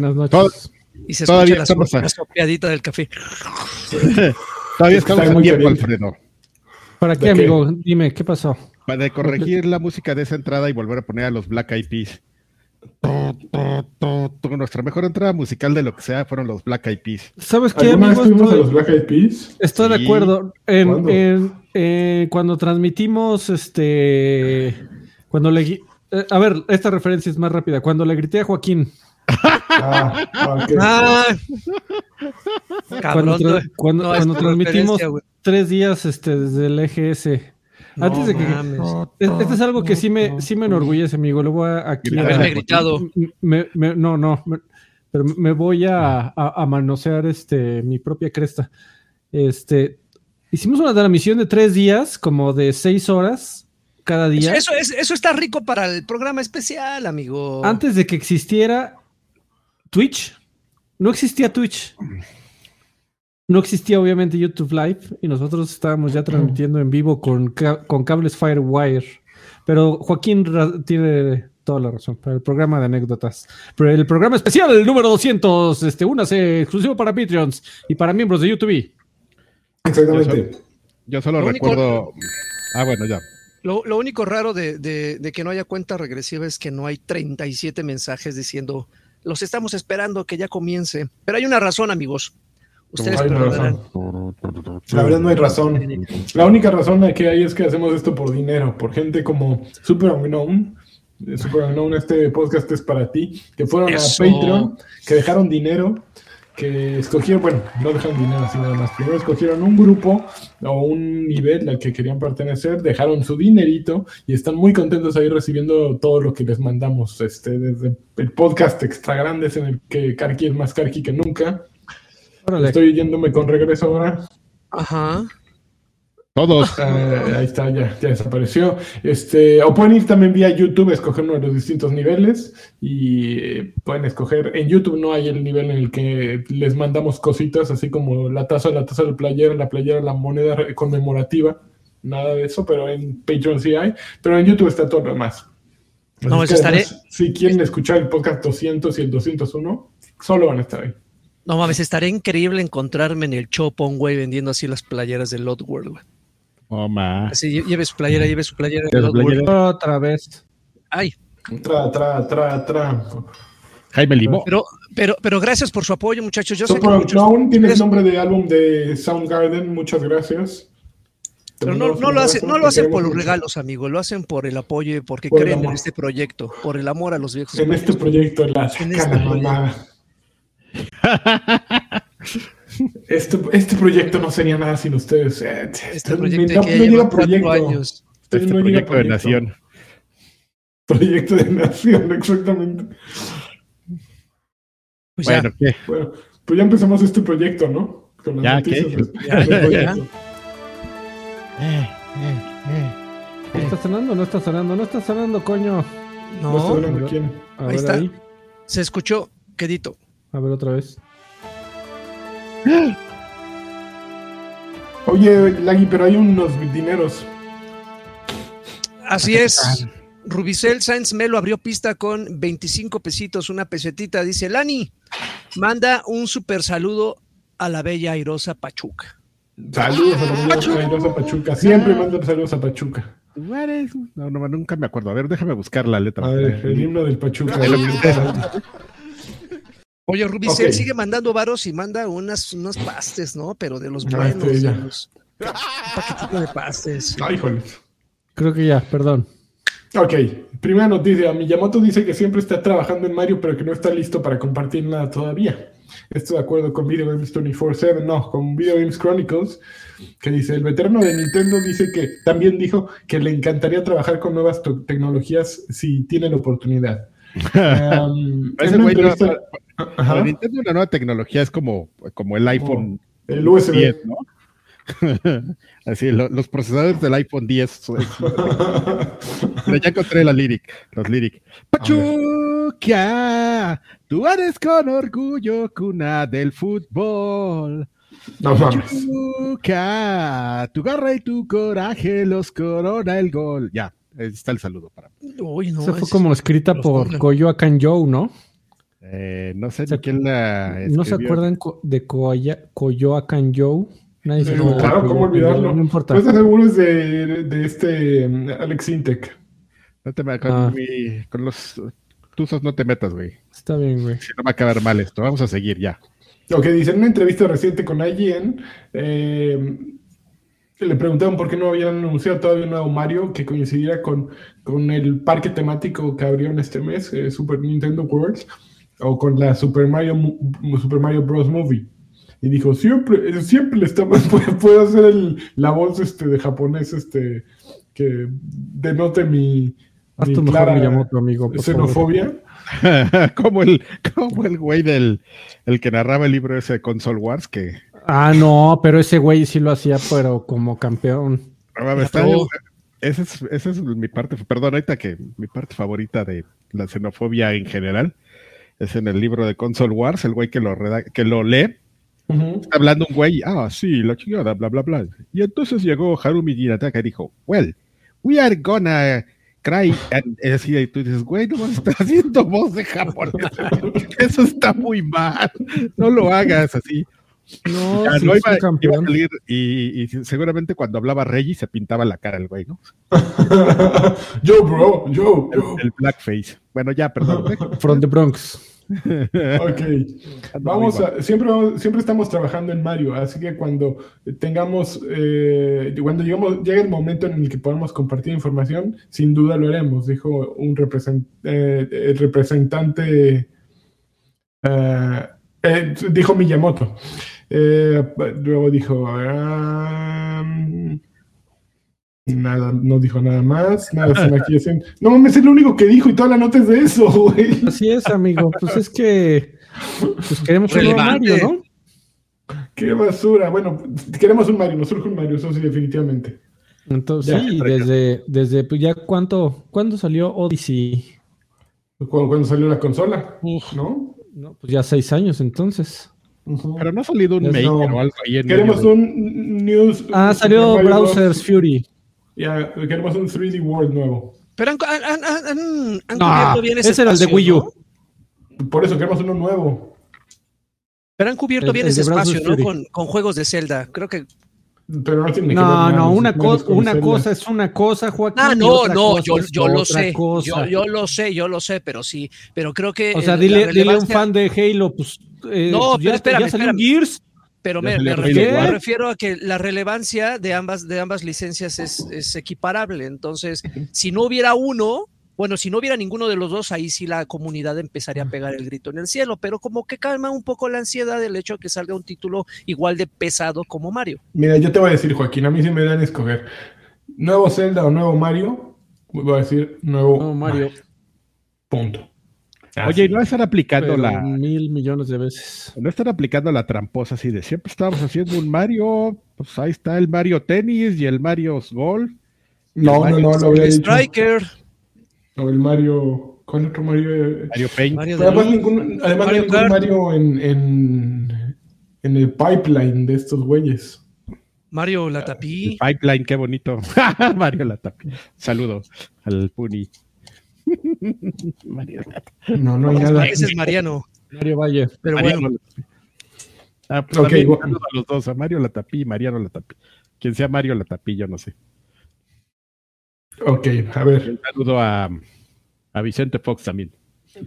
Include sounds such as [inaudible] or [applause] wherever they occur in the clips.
Buenas noches. Y se Todavía escucha la, estamos a- la sopeadita del café. [laughs] Todavía estamos está a muy tiempo. Alfredo. ¿Para qué, ¿De qué? amigo? Dime, ¿qué pasó? Para de corregir la música de esa entrada y volver a poner a los Black Eyed Peas. Tu, tu, tu, tu. Nuestra mejor entrada musical de lo que sea fueron los Black Eyed Peas. ¿Sabes qué, ¿Alguna vez amigo? fuimos a Estoy, los Black Eyed Peas? estoy de acuerdo. En, ¿Cuándo? en- eh, cuando transmitimos, este... Cuando le... eh, a ver, esta referencia es más rápida. Cuando le grité a Joaquín, Ah. Ah, cuando, cabrón. tra- no- cuando, no transmitimos tres días este, desde el EGS. No Antes de que... Este es algo que sí me, sí me enorgullece, amigo. Le voy a, aquí a- Haberme gritado. me- me- no, no, me- pero me voy a, a- a manosear este, mi propia cresta. Este, hicimos una transmisión de tres días, como de seis horas cada día, eso, es- eso está rico para el programa especial, amigo. antes de que existiera Twitch. No existía Twitch. No existía obviamente YouTube Live y nosotros estábamos ya transmitiendo en vivo con, ca- con cables Firewire. Pero Joaquín tiene toda la razón para el programa de anécdotas. Pero el programa especial, el número 200, este, únase exclusivo para Patreons y para miembros de YouTube. Exactamente. Yo solo Lo único- recuerdo. Ah, bueno, ya. Lo, lo único raro de, de- de que no haya cuenta regresiva es que no hay 37 mensajes diciendo los estamos esperando que ya comience. Pero hay una razón, amigos. Ustedes Hay una perdonarán. razón. La verdad no hay razón. La única razón que hay es que hacemos esto por dinero, por gente como Super Unknown. Eh, Super Unknown, este podcast es para ti, que fueron Eso. a Patreon, que dejaron dinero, que escogieron, bueno, no dejaron dinero así nada más, primero escogieron un grupo o un nivel al que querían pertenecer, dejaron su dinerito y están muy contentos ahí recibiendo todo lo que les mandamos, este, desde el podcast extra grandes en el que Karki es más Karki que nunca. Órale. Estoy yéndome con regreso ahora. Ajá. Todos. Ah, ahí está, ya, ya desapareció. Este, o pueden ir también vía YouTube, escoger uno de los distintos niveles y eh, pueden escoger. En YouTube no hay el nivel en el que les mandamos cositas, así como la taza, la taza de playera, la playera, la moneda conmemorativa. Nada de eso, pero en Patreon sí hay. Pero en YouTube está todo lo demás. Así No, eso estaré- además, Si quieren escuchar el podcast 200 y el 201, solo van a estar ahí. No mames, estaría increíble encontrarme en el Chopon, güey, vendiendo así las playeras de Lot World, güey. Oh, ma. Así, lle- lleve su playera, lleve su playera playera. Otra vez. Ay, Tra, tra, tra, tra. Jaime Limón. pero, pero, pero gracias por su apoyo, muchachos. Yo sé que muchos- Unknown tiene el ustedes- nombre de álbum de Soundgarden, muchas gracias. Pero no, no lo hacen, no lo hacen por los regalos, amigo, lo hacen por el apoyo y porque Por creen en este proyecto, por el amor a los viejos. En este proyecto, la En este proyecto. [laughs] Este, este proyecto no sería nada sin ustedes. Eh, Este no- proyecto que no ya proyecto. años. Usted Este no diga proyecto de nación. Proyecto de nación, [laughs] exactamente. Pues ya, Bueno, ¿qué? Bueno, pues ya empezamos este proyecto, ¿no? Con las Ya, noticias ¿qué? Ya, ya, proyecto. Eh, eh. ¿Está sonando? No está sonando, no está sonando, coño. No está no, hablando quién. A Ahí ver está. ahí. se escuchó, quedito. A ver otra vez. [gasps] Oye, Lagui, pero hay unos dineros. Así es. Rubicel Sainz Melo abrió pista con 25 pesitos, una pesetita. Dice Lani, manda un super saludo a la bella airosa Pachuca. Saludos a la bella airosa Pachuca. Siempre mandan saludos a Pachuca. No, no, nunca me acuerdo. A ver, déjame buscar la letra. A ver, el himno del Pachuca. [laughs] Oye, Rubicel Ok. sigue mandando varos y manda unas, unos pastes, ¿no? Pero de los Ah, buenos. ya. de los- un paquetito de pastes. [laughs] Ay, híjole. Creo que ya, perdón. Ok, primera noticia. Miyamoto dice que siempre está trabajando en Mario, pero que no está listo para compartir nada todavía. esto de acuerdo con Video Games 24-7, no, con Video Games Chronicles, que dice, el veterano de Nintendo dice que también dijo que le encantaría trabajar con nuevas tecnologías si tienen oportunidad. Um, [laughs] Ese güey no- entrevista- Ajá. Para Nintendo una nueva tecnología es como, como el iPhone el USB. 10, ¿no? [laughs] Así, lo- los procesadores del iPhone 10. son- Pero ya encontré la lyric, los lyric. Pachuca, tú eres con orgullo cuna del fútbol. No. Pachuca, tu garra y tu coraje los corona el gol. Ya, ahí está el saludo para Uy, no. Esa fue es- como escrita por. Coyoacán Joe, ¿no? eh, no sé ni quién la ¿No se acuerdan de Coyoacán Joe? Nadie se acuerda de claro, ¿cómo olvidarlo? No importa. Pues seguro es de, de este Alex Intec. No te me- con, Ah. mi- con los tuzos no te metas, güey. Está bien, güey. Si no va a acabar mal esto. Vamos a seguir ya. Lo que dice en una entrevista reciente con IGN, eh, le preguntaron por qué no habían anunciado todavía un nuevo Mario que coincidiera con, con el parque temático que abrieron este mes, eh, Super Nintendo World, o con la Super Mario, Super Mario Bros. Movie. Y dijo, siempre, eh, siempre le estamos, [laughs] puedo, hacer el- la voz este, de japonés este, que denote mi, Haz mi tu mejor clara Miyamoto, amigo. xenofobia. [laughs] como el como el güey del el que narraba el libro ese de Console Wars que Ah, no, pero ese güey sí lo hacía, pero como campeón. está- esa es, esa es mi parte perdón ahorita que mi parte favorita de la xenofobia en general es en el libro de Console Wars el güey que lo que lo lee. Está hablando un güey ah sí la chingada bla bla bla y entonces llegó Harumi Ginataka y dijo well we are gonna cry and así, y tú dices güey no vas a estar haciendo voz de japonés [laughs] eso está muy mal no lo hagas así No, Ya, sí, no iba, a salir y, y seguramente cuando hablaba Reggie se pintaba la cara el güey, ¿no? [laughs] yo, bro, yo. El, el blackface. Bueno, ya, perdón. [laughs] From the Bronx. Ok, vamos a, siempre, vamos- siempre estamos trabajando en Mario, así que cuando tengamos, eh, cuando lleguemos, llegue el momento en el que podamos compartir información, sin duda lo haremos, dijo un represent- eh, el representante, eh, eh, dijo Miyamoto. Eh, luego dijo, nada, no dijo nada más, nada, se me aquí No mames, es lo único que dijo y toda la nota es de eso, [laughs] güey. Así es, amigo. Pues es que pues queremos un. Mario, ¿no? Qué basura. Bueno, queremos un Mario, nos surge un Mario, eso sí, definitivamente. Entonces, Ya, sí, desde, desde pues ya cuánto, ¿cuándo salió Odyssey? Cuando, cuando salió la consola, Uf. ¿no? No, pues ya seis años entonces. Pero no ha salido un maker o algo ahí en Queremos medio un news. Ah, salió Browser's. Fury. Ya, queremos un 3D World nuevo. Pero han, han- han- han- No, cubierto bien ese ese era el de espacio, Wii U. ¿no? Por eso queremos uno nuevo. Pero han cubierto El- bien el ese espacio, ¿no? Con, con juegos de Zelda. Creo que. Pero no tiene que ver No, una, co- una cosa es una cosa, Joaquín. Ah, no, otra no, cosa yo, yo lo sé. Yo, yo lo sé, yo lo sé, pero sí. Pero creo que. O sea, dile, dile a un fan de Halo, pues. eh, No, pues pero ya, espérame, ya salió. Gears. Pero me, me refiero, me refiero a que la relevancia de ambas, de ambas licencias es, es equiparable. Entonces, si no hubiera uno, bueno, si no hubiera ninguno de los dos, ahí sí la comunidad empezaría a pegar el grito en el cielo. Pero como que calma un poco la ansiedad del hecho de que salga un título igual de pesado como Mario. Mira, yo te voy a decir, Joaquín, a mí si me dan a escoger nuevo Zelda o nuevo Mario, voy a decir nuevo No, Mario. Punto. Oye, ¿y no están aplicando Pero la mil millones de veces. no están aplicando la tramposa así de siempre estábamos haciendo un Mario, pues ahí está el Mario Tenis y el Mario Golf. No, no, no, lo había El dicho. O el Mario. ¿Cuál otro Mario? Mario Paint. Mario además, de ningún, además Mario ningún en, en, en el pipeline de estos güeyes. Mario El Latapí. pipeline, qué bonito. [laughs] Mario Latapi. Saludo al Puni. [laughs] Mario Latapi. No, no hay nada. Ese es Mariano. Mario Valle. Pero Mariano bueno. Ah, pues Ok, también bueno. saludo a los dos, a Mario Latapi y Mariano Latapi. Quien sea Mario Latapi, yo no sé. Ok, a ver. Un saludo a, a Vicente Fox también. [laughs]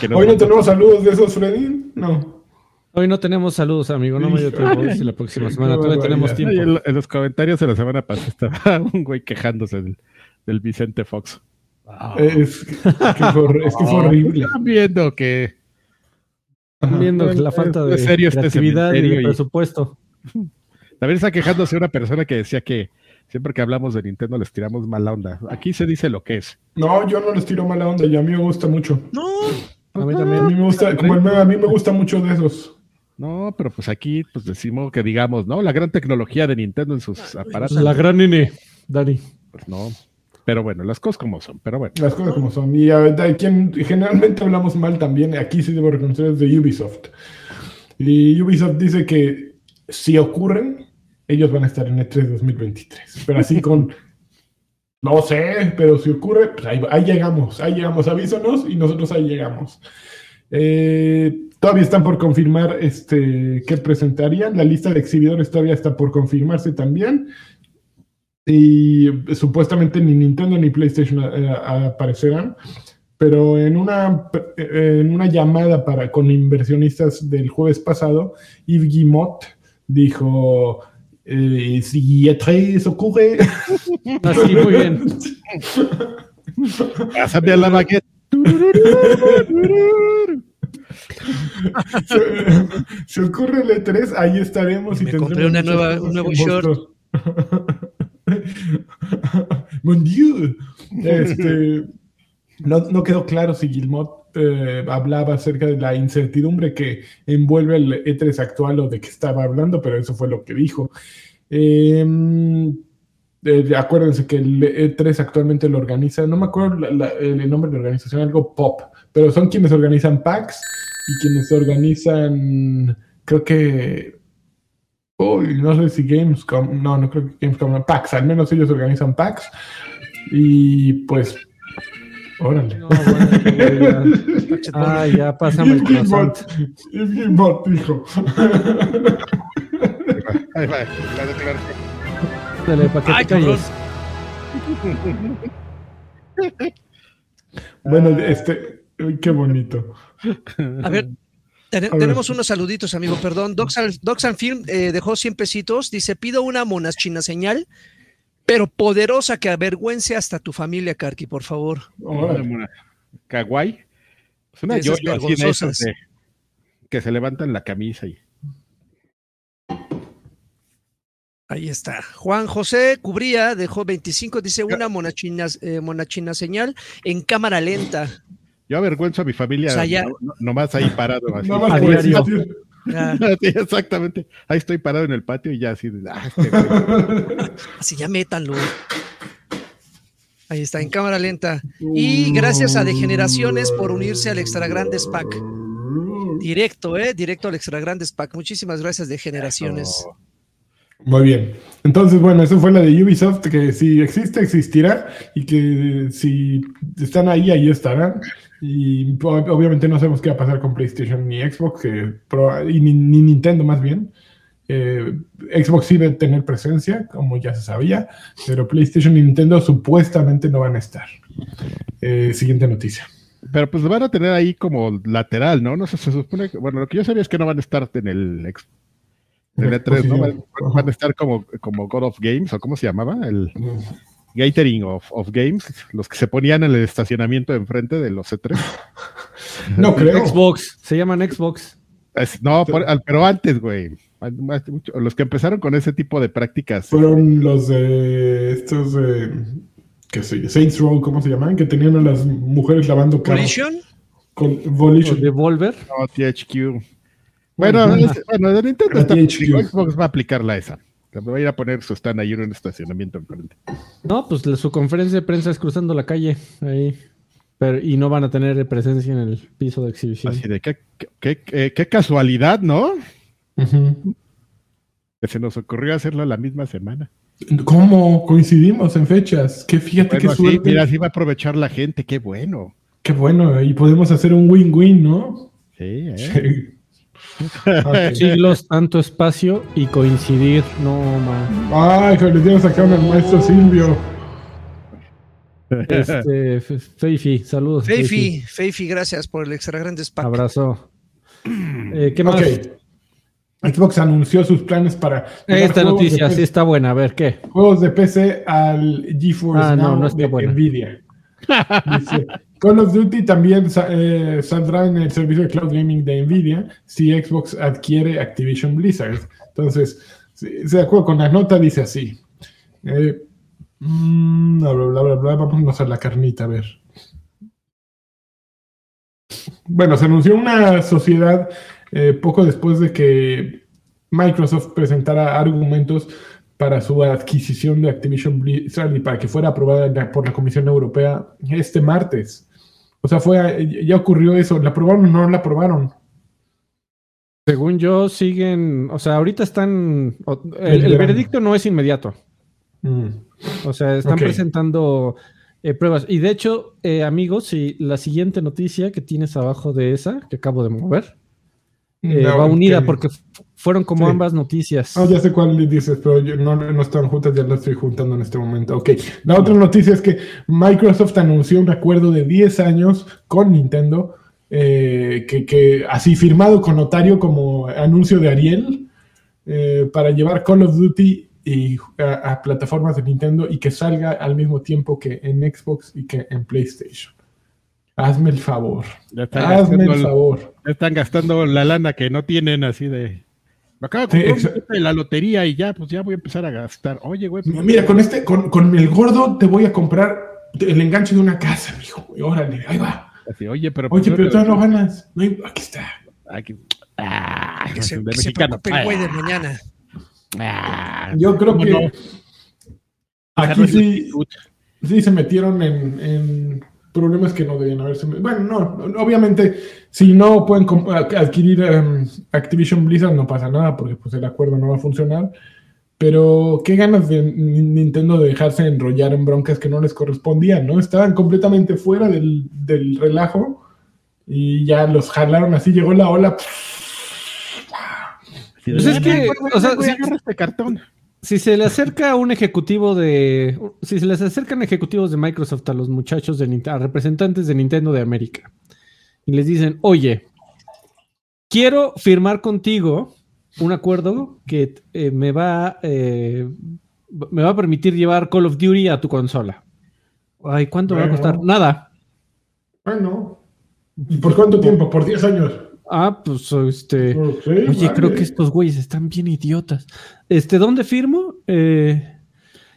Que Hoy no tenemos saludos de esos, Freddy. No. Hoy no tenemos saludos, amigo. No me dio tiempo. A ver si la próxima semana Qué todavía tenemos tiempo. en, en los comentarios de la semana pasada estaba [laughs] un güey quejándose del, del Vicente Fox. Es, que es que [laughs] horrible. Están viendo que Viendo la falta de serio este creatividad y de y- presupuesto. También está quejándose una persona que decía que siempre que hablamos de Nintendo les tiramos mala onda. Aquí se dice lo que es. No, yo no les tiro mala onda y a mí me gusta mucho. No, A mí A también. mí me gusta, como a mí me gusta mucho de esos. No, pero pues aquí pues decimos que digamos, ¿no? La gran tecnología de Nintendo en sus aparatos. La gran nene, Dani. Pues no. Pero bueno, las cosas como son. Pero bueno. Las cosas como son. Y a ver, de quien generalmente hablamos mal también, aquí sí debo reconocer, es de Ubisoft. Y Ubisoft dice que si ocurren, ellos van a estar en E E3 2023. Pero así con. [laughs] No sé, pero si ocurre, pues ahí, llegamos, ahí llegamos, avísanos y nosotros ahí llegamos. Eh, todavía están por confirmar este, qué presentarían. La lista de exhibidores todavía está por confirmarse también. Y supuestamente ni Nintendo ni PlayStation eh, aparecerán. Pero en una, en una llamada para, con inversionistas del jueves pasado, Yves Guillemot dijo: eh, Si E3 ocurre. Así, muy bien. Pásame a la baguette. se, se ocurre el E3, ahí estaremos y Me tendremos compré una nueva- un nuevo short. Mon Dieu. [laughs] Este, no, no quedó claro si Gilmot eh, hablaba acerca de la incertidumbre que envuelve el E3 actual o de qué estaba hablando, pero eso fue lo que dijo. Eh, eh, acuérdense que el E3 actualmente lo organiza, no me acuerdo la- la- el nombre de la organización, algo pop, pero son quienes organizan PAX y quienes organizan, creo que, no sé si Gamescom, no, no creo que Gamescom, PAX, al menos ellos organizan PAX y pues, órale. No, bueno, ya. [laughs] Ah, ya, pásame el croissant. Yves Guillemot dijo. Ahí va, la declaración. Dale, para que Ay, te calles. [laughs] bueno, este, qué bonito. A ver, ten- A ver. tenemos unos saluditos, amigo, perdón. Doxan, Doxan Film eh, dejó 100 pesitos. Dice, pido una monas china señal, pero poderosa que avergüence hasta tu familia, Karki, por favor. Kawaii. Es una así de esas de- que se levantan la camisa y. Ahí está. Juan José Cubría dejó 25, dice una mona china, eh, mona china señal en cámara lenta. Yo avergüenzo a mi familia O sea, ya- no- no- nomás ahí parado. [laughs] Así. Diario. existir. Ya, [laughs] Sí, exactamente. Ahí estoy parado en el patio y ya así. de, "Ah, este güey". [laughs] así ya métanlo. Ahí está, en cámara lenta. Y gracias a Degeneraciones por unirse al Extra Grandes Pack. Directo, ¿eh? Directo al Extra Grandes Pack. Muchísimas gracias, Degeneraciones. Muy bien. Entonces, bueno, eso fue la de Ubisoft, que si existe, existirá, y que si están ahí, ahí estarán. Y ob- obviamente no sabemos qué va a pasar con PlayStation ni Xbox, que y ni, ni Nintendo más bien. Eh, Xbox sí debe tener presencia, como ya se sabía, pero PlayStation y Nintendo supuestamente no van a estar. Eh, siguiente noticia. Pero pues van a tener ahí como lateral, ¿no? No sé, se supone que. Bueno, lo que yo sabía es que no van a estar en el, ex- en el E3, ¿no? Van, van a estar como, como God of Games, o cómo se llamaba, el Gathering of, of Games, los que se ponían en el estacionamiento enfrente de los E3. [laughs] No creo. Xbox, se llaman Xbox. Es- no, por- al- pero antes, güey. Los que empezaron con ese tipo de prácticas. Fueron los de estos de qué sé yo, Saints Row, ¿cómo se llaman? Que tenían a las mujeres lavando carros. ¿Collision? Con O Volition. Devolver. No, THQ. Bueno, Bueno, es- bueno, de Nintendo está, Xbox va a aplicarla esa. Va a ir a poner su stand ahí en un estacionamiento enfrente. No, pues la- su conferencia de prensa es cruzando la calle. Ahí. Pero, y no van a tener presencia en el piso de exhibición. Así de qué, qué, qué- qué casualidad, ¿no? Que se nos ocurrió hacerlo la misma semana. ¿Cómo? Coincidimos en fechas. Qué fíjate Bueno, qué sí, suerte. mira, así va a aprovechar la gente, qué bueno. Qué bueno. Y podemos hacer un win-win, ¿no? Sí, ¿eh? Siglos, tanto espacio y coincidir. No, man. Ay, que le dieron sacar al maestro Silvio. Este, Feifi, saludos. Feifi, Feifi, gracias por el Extra Grandes Pack. Abrazo. Eh, ¿Qué más? Xbox anunció sus planes para Esta noticia sí está buena. A ver, ¿qué? juegos de PC al GeForce Ah, no, Now no está de buena. Nvidia. [laughs] Dice Call of Duty también eh, saldrá en el servicio de cloud gaming de Nvidia si Xbox adquiere Activision Blizzard. Entonces, si, de acuerdo con la nota, dice así. Eh, mm, bla, bla, bla, bla, vamos a la carnita, a ver. Bueno, se anunció una sociedad eh, poco después de que Microsoft presentara argumentos para su adquisición de Activision Blizzard y para que fuera aprobada por la Comisión Europea este martes. O sea, fue, ya ocurrió eso. ¿La aprobaron o no la aprobaron? Según yo, siguen, o sea, ahorita están, el, veredicto no es inmediato. Mm. O sea, están presentando eh, pruebas. Y de hecho, eh, amigos, si la siguiente noticia que tienes abajo de esa, que acabo de mover, eh, va unida porque fueron como ambas noticias. Ah, ya sé cuál dices, pero no, no están juntas, ya las estoy juntando en este momento. Ok, la otra noticia es que Microsoft anunció un acuerdo de 10 años con Nintendo, eh, que, así firmado con notario como anuncio de Ariel, eh, para llevar Call of Duty y, a plataformas de Nintendo y que salga al mismo tiempo que en Xbox y que en PlayStation. Hazme el favor. Hazme el favor. Están gastando la lana que no tienen así de. Me acabo de comprar la lotería y ya, pues ya voy a empezar a gastar. Oye, güey. Pues, mira, con este, con, con, el gordo te voy a comprar el enganche de una casa, mijo. Órale, ahí va. oye, pero. Oye, pues, pero tú no ganas. No aquí está. Aquí. Ah, que se, de se el güey de mañana. Ah, Yo creo que. Aquí sí, sí se metieron en, en problemas que no debían haberse. Bueno, no, obviamente, si no pueden adquirir em, Activision Blizzard, no pasa nada, porque pues el acuerdo no va a funcionar. Pero qué ganas de Nintendo de dejarse enrollar en broncas que no les correspondían, ¿no? Estaban completamente fuera del, relajo y ya los jalaron así, llegó la ola. Pues es que, o sea, este cartón si se le acerca un ejecutivo de. Si se les acercan ejecutivos de Microsoft a los muchachos de a representantes de Nintendo de América y les dicen, oye, quiero firmar contigo un acuerdo que eh, me va eh, me va a permitir llevar Call of Duty a tu consola. Ay, ¿cuánto me va a costar? Nada. Bueno. ¿Y por cuánto tiempo? ¿Por 10 años? Ah, pues este. oye, creo que estos güeyes están bien idiotas. Este, ¿dónde firmo? Eh,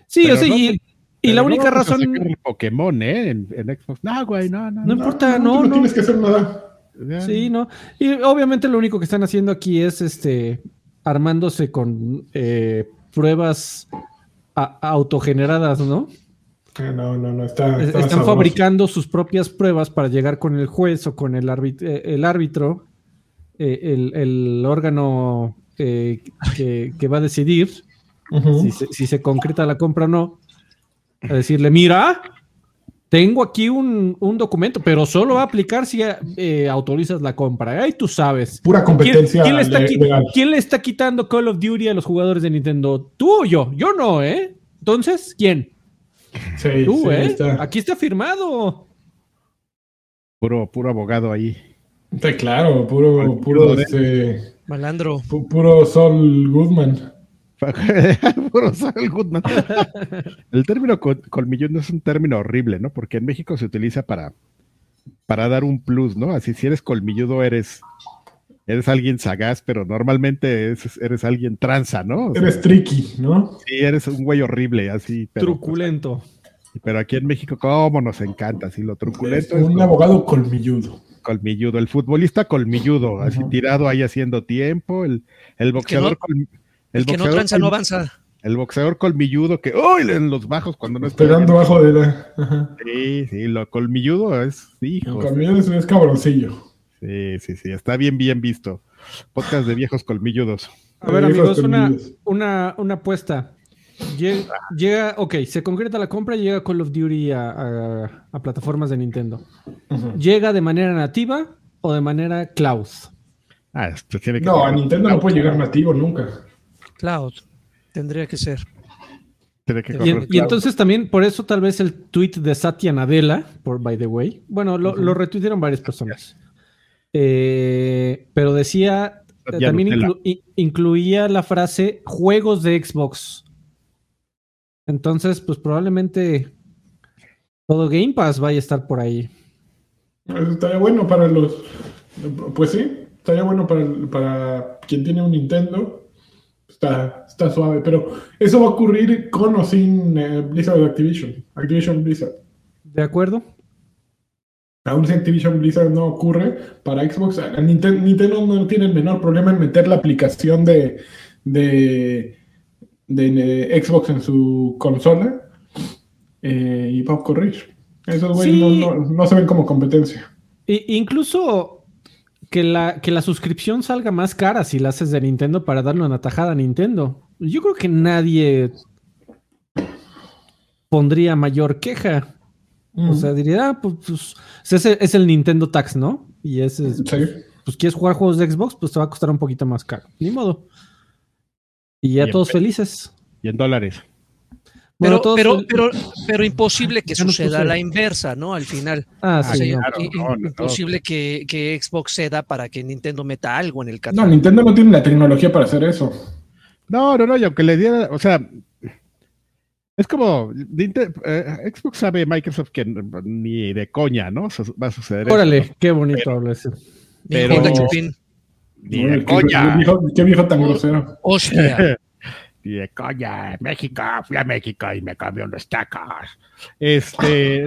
sí, o sea, y, la única razón. Pokémon, ¿eh? En, Xbox. No, güey, no, no. No, importa, no. No, tienes que hacer nada. Sí, no. Y obviamente lo único que están haciendo aquí es este armándose con eh, pruebas autogeneradas, ¿no? No, no, no, está, están fabricando sus propias pruebas para llegar con el juez o con el, eh, el árbitro eh, el, órgano eh, que, va a decidir si, se, concreta la compra o no, a decirle, mira, tengo aquí un, documento, pero solo va a aplicar si eh, autorizas la compra. Ahí tú sabes. Pura competencia. ¿Quién, le está, quitando Call of Duty a los jugadores de Nintendo? ¿Tú o yo? Yo no, ¿eh? Entonces, ¿quién? Tú, ¿eh? Aquí está firmado. Puro, puro abogado ahí. Está claro, puro, puro, este, malandro. puro Sol Goodman. [laughs] puro Sol Goodman. [laughs] El término colmilludo es un término horrible, ¿no? Porque en México se utiliza para, para dar un plus, ¿no? Así si eres colmilludo eres, eres alguien sagaz, pero normalmente eres alguien tranza, ¿no? eres tricky, ¿no? Sí, eres un güey horrible, así. truculento. Pero aquí en México, ¿cómo nos encanta? Así lo truculento. Es un abogado colmilludo colmilludo, el futbolista colmilludo, así tirado ahí haciendo tiempo, el, el boxeador, el, que no tranza no avanza. El boxeador colmilludo que, ¡uy! en los bajos cuando no está. Esperando bajo de la. Sí, sí, lo colmilludo es, hijo. El colmilludo es, cabroncillo. Sí, sí, sí, está bien, bien visto. Podcast de viejos colmilludos. A ver, amigos, una, una, una apuesta. Llega, ok, se concreta la compra, llega Call of Duty a, plataformas de Nintendo. ¿Llega de manera nativa o de manera cloud? Ah, no, a Nintendo no puede llegar nativo nunca. Cloud, tendría que ser. y, entonces también, por eso tal vez el tweet de Satya Nadella, por by the way, bueno, lo, retuitearon varias personas. Eh, pero decía, también incluía la frase juegos de Xbox. Entonces, pues probablemente todo Game Pass vaya a estar por ahí. Eso estaría bueno para los. Pues sí, estaría bueno para, para quien tiene un Nintendo. Está, está suave, pero eso va a ocurrir con o sin eh, Blizzard Activision. Activision Blizzard. ¿De acuerdo? Aún si Activision Blizzard no ocurre para Xbox, a Ninten- Nintendo no tiene el menor problema en meter la aplicación de, de, de, Xbox en su consola eh, y va a ocurrir. Esos güeyes Sí. no, no- no se ven como competencia. I- incluso que la, que la suscripción salga más cara si la haces de Nintendo para darle una tajada a Nintendo. Yo creo que nadie pondría mayor queja. O sea, diría, ah, pues, pues, ese es el Nintendo Tax, ¿no? Y ese es, Sí. pues quieres jugar juegos de Xbox, pues te va a costar un poquito más caro. Ni modo. Y ya todos felices. Y en dólares. Bueno, Pero, pero, pero, pero imposible que no suceda la inversa, ¿no? Al final. Ah, O sí. sea, no. claro, i- no, no, imposible que, que Xbox ceda para que Nintendo meta algo en el No, catálogo. Nintendo no tiene la tecnología para hacer eso. No, no, no, y aunque le diera, o sea, es como, eh, Xbox sabe Microsoft que ni de coña, ¿no? Va a suceder eso, Órale, qué bonito habla ese. pero-. Ni de coña. Qué viejo, qué viejo tan grosero. Hostia. [laughs] Ni de coña. México, fui a México y me cambió unos tacos. Este,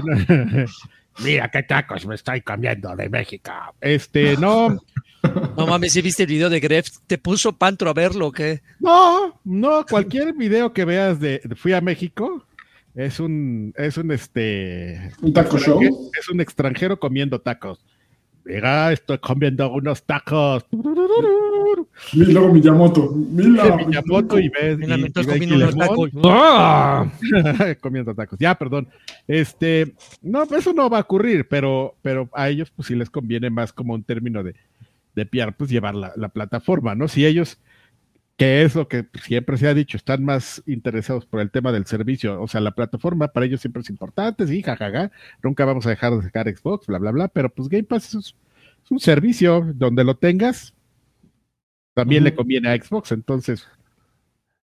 [laughs] mira qué tacos me estoy comiendo de México. Este, no, [laughs] No mames, si viste el video de Gref, ¿te puso Pantro a verlo o qué? no, no, cualquier video que veas de, de fui a México es un, es un, este, Un taco show. es un extranjero comiendo tacos. Mira, estoy comiendo unos tacos. Luego Miyamoto. Mira, Miyamoto y ves Mira, y- y comiendo unos tacos. ¡Ah! comiendo tacos. Ya, perdón. Este, no, eso no va a ocurrir, pero, pero a ellos pues sí les conviene más como un término de, de PR, pues llevar la plataforma, ¿no? Si ellos, que es lo que siempre se ha dicho, están más interesados por el tema del servicio, o sea, la plataforma para ellos siempre es importante, sí, jajaja, nunca vamos a dejar de sacar Xbox, bla, bla, bla, pero pues Game Pass es, es un servicio. Donde lo tengas, también le conviene a Xbox, entonces,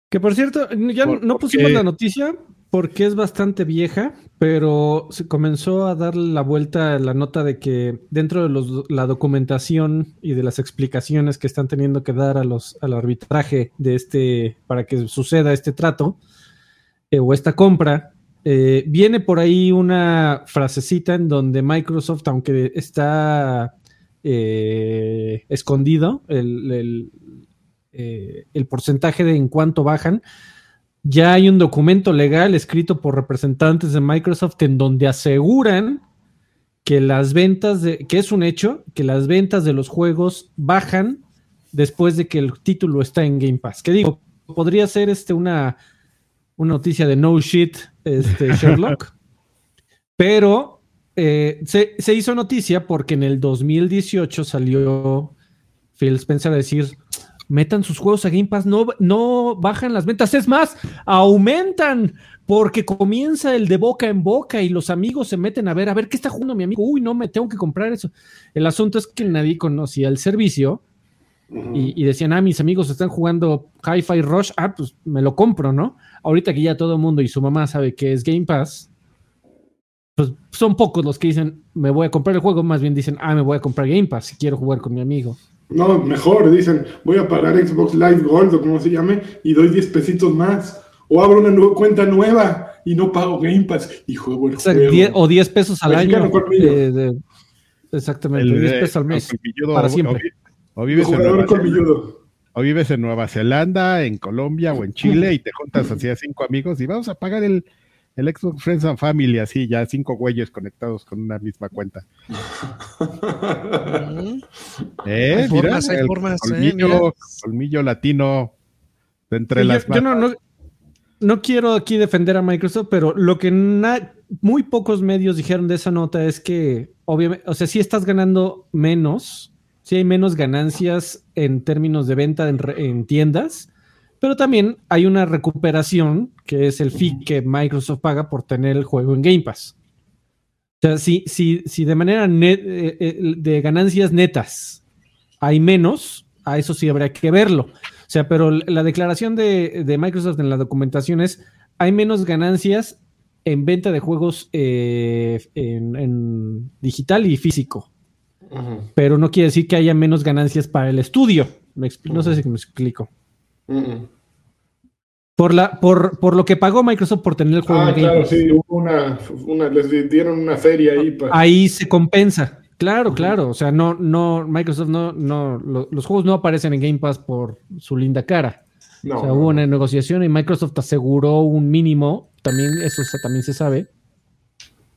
Que por cierto, ya Por- no pusimos porque- la noticia porque es bastante vieja, pero se comenzó a dar la vuelta la nota de que dentro de los- la documentación y de las explicaciones que están teniendo que dar a los, al arbitraje de este, para que suceda este trato eh, o esta compra, eh, viene por ahí una frasecita en donde Microsoft, aunque está eh, escondido el, el- eh, el porcentaje de en cuánto bajan, ya hay un documento legal escrito por representantes de Microsoft en donde aseguran que las ventas de, que es un hecho, que las ventas de los juegos bajan después de que el título está en Game Pass. Que digo, podría ser este una, una noticia de no shit, este, [laughs] Sherlock, pero eh, se, se hizo noticia porque en el 2018 salió Phil Spencer a decir, metan sus juegos a Game Pass, no, no bajan las ventas, es más, aumentan, porque comienza el de boca en boca y los amigos se meten a ver, a ver qué está jugando mi amigo, uy, no, me tengo que comprar eso. El asunto es que nadie conocía el servicio y, y decían, ah, mis amigos están jugando Hi-Fi Rush, ah, pues me lo compro, ¿no? Ahorita que ya todo el mundo y su mamá sabe que es Game Pass, pues son pocos los que dicen, me voy a comprar el juego, más bien dicen, ah, me voy a comprar Game Pass si quiero jugar con mi amigo. No, mejor, dicen, voy a pagar Xbox Live Gold o como se llame y doy 10 pesitos más. O abro una nueva cuenta nueva y no pago Game Pass y juego el O sea, juego. 10 o 10 pesos al Mexicano año. eh, de- exactamente, el 10 de- pesos al mes. para o- siempre. O, o vives en jugador Nueva Zelanda. colmilludo. o vives en Nueva Zelanda, en Colombia o en Chile y te juntas así a cinco amigos y vamos a pagar el, el Xbox Friends and Family, así ya cinco güeyes conectados con una misma cuenta. Eh, Hay mira, formas, hay el formas, eh, colmillo, mira. colmillo latino de entre Sí, las yo, no, manos. no- no quiero aquí defender a Microsoft, pero lo que muy pocos medios dijeron de esa nota es que, obviamente, o sea, sí estás ganando menos, sí hay menos ganancias en términos de venta en, en tiendas, pero también hay una recuperación que es el fee que Microsoft paga por tener el juego en Game Pass. O sea, si, si, si de manera net- eh, eh, de ganancias netas hay menos, a eso sí habría que verlo. O sea, pero la declaración de, de Microsoft en la documentación es, hay menos ganancias en venta de juegos eh, en, en digital y físico. Pero no quiere decir que haya menos ganancias para el estudio. Me expl- no sé si me explico. Por, la, por, por lo que pagó Microsoft por tener el juego Ah, en Game claro, Pass. sí, hubo una, una, les di- dieron una feria ahí. para- Ahí se compensa. Claro, claro. O sea, no, no, Microsoft no, no, lo- los juegos no aparecen en Game Pass por su linda cara. No, o sea, hubo una negociación y Microsoft aseguró un mínimo, también eso también se sabe,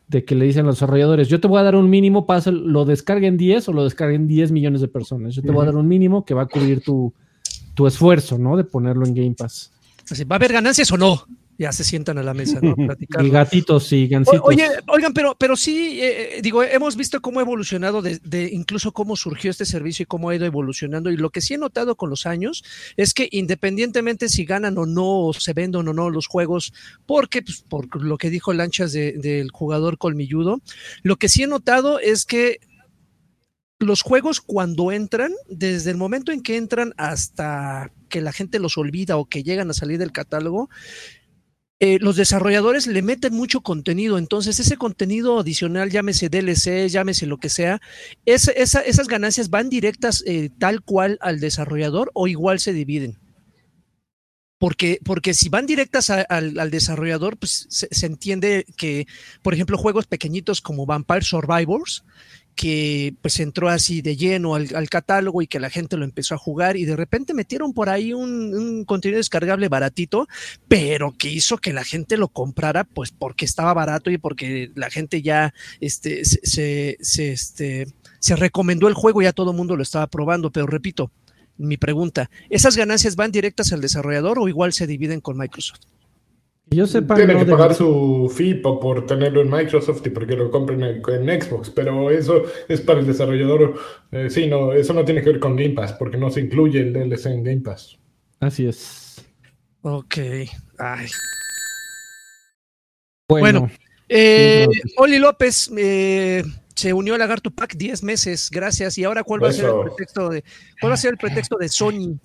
de que le dicen a los desarrolladores, yo te voy a dar un mínimo, pasa, lo descarguen 10 o lo descarguen 10 millones de personas. Yo te voy a dar un mínimo que va a cubrir tu, tu esfuerzo, ¿no? De ponerlo en Game Pass. Así, ¿Va a haber ganancias o no? Ya se sientan a la mesa, ¿no? Platicar. [laughs] Y gatitos y O- gancitos. Oye, oigan, pero, pero sí, eh, eh, digo, hemos visto cómo ha evolucionado, de, de incluso cómo surgió este servicio y cómo ha ido evolucionando. Y lo que sí he notado con los años es que independientemente si ganan o no, o se venden o no los juegos, porque pues, por lo que dijo Lanchas de- del jugador colmilludo, lo que sí he notado es que los juegos cuando entran, desde el momento en que entran hasta que la gente los olvida o que llegan a salir del catálogo, eh, los desarrolladores le meten mucho contenido, entonces ese contenido adicional, llámese DLC, llámese lo que sea, esa- esa- esas ganancias van directas eh, tal cual al desarrollador o igual se dividen. Porque, porque si van directas al, desarrollador, pues se entiende que, por ejemplo, juegos pequeñitos como Vampire Survivors, que pues entró así de lleno al, al catálogo y que la gente lo empezó a jugar y de repente metieron por ahí un, contenido descargable baratito, pero que hizo que la gente lo comprara, pues porque estaba barato y porque la gente ya este, se, se, este, se recomendó el juego ya todo el mundo lo estaba probando. Pero repito, mi pregunta, ¿esas ganancias van directas al desarrollador o igual se dividen con Microsoft? Yo sepa, Tienen no que pagar su fee po- por tenerlo en Microsoft y porque lo compren en, en Xbox, pero eso es para el desarrollador. eh, sí, no, eso no tiene que ver con Game Pass, porque no se incluye el DLC en Game Pass. Así es. Ok. Ay. Bueno, Bueno, Eh, no. Oli López eh, se unió a Lagarto Pack 10 meses, gracias. ¿Y ahora cuál va a ser el pretexto de cuál va a ser el pretexto de Sony?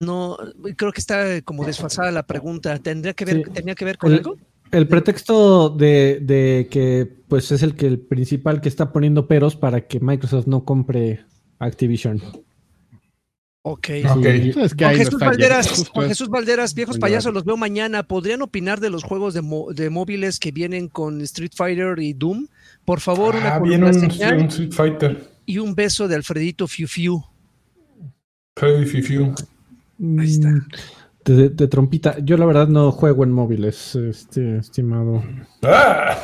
No, creo que está como desfasada la pregunta. ¿Tendría que ver, Sí. tenía que ver con El- algo? el pretexto de, de que pues es el que el principal que está poniendo peros para que Microsoft no compre Activision. Ok. Ok. Sí. ¿Sabes qué? Juan no Jesús Valderas, Juan Jesús viejos payasos, los veo mañana. ¿Podrían opinar de los juegos de, mo- de móviles que vienen con Street Fighter y Doom? Por favor, una Ah, viene columna un, señal un Street Fighter. y un beso de Alfredito Fiu Fiu. Freddy Fifiu. Ahí está. Mm, De, de trompita. Yo la verdad no juego en móviles, este estimado. ¡Ah!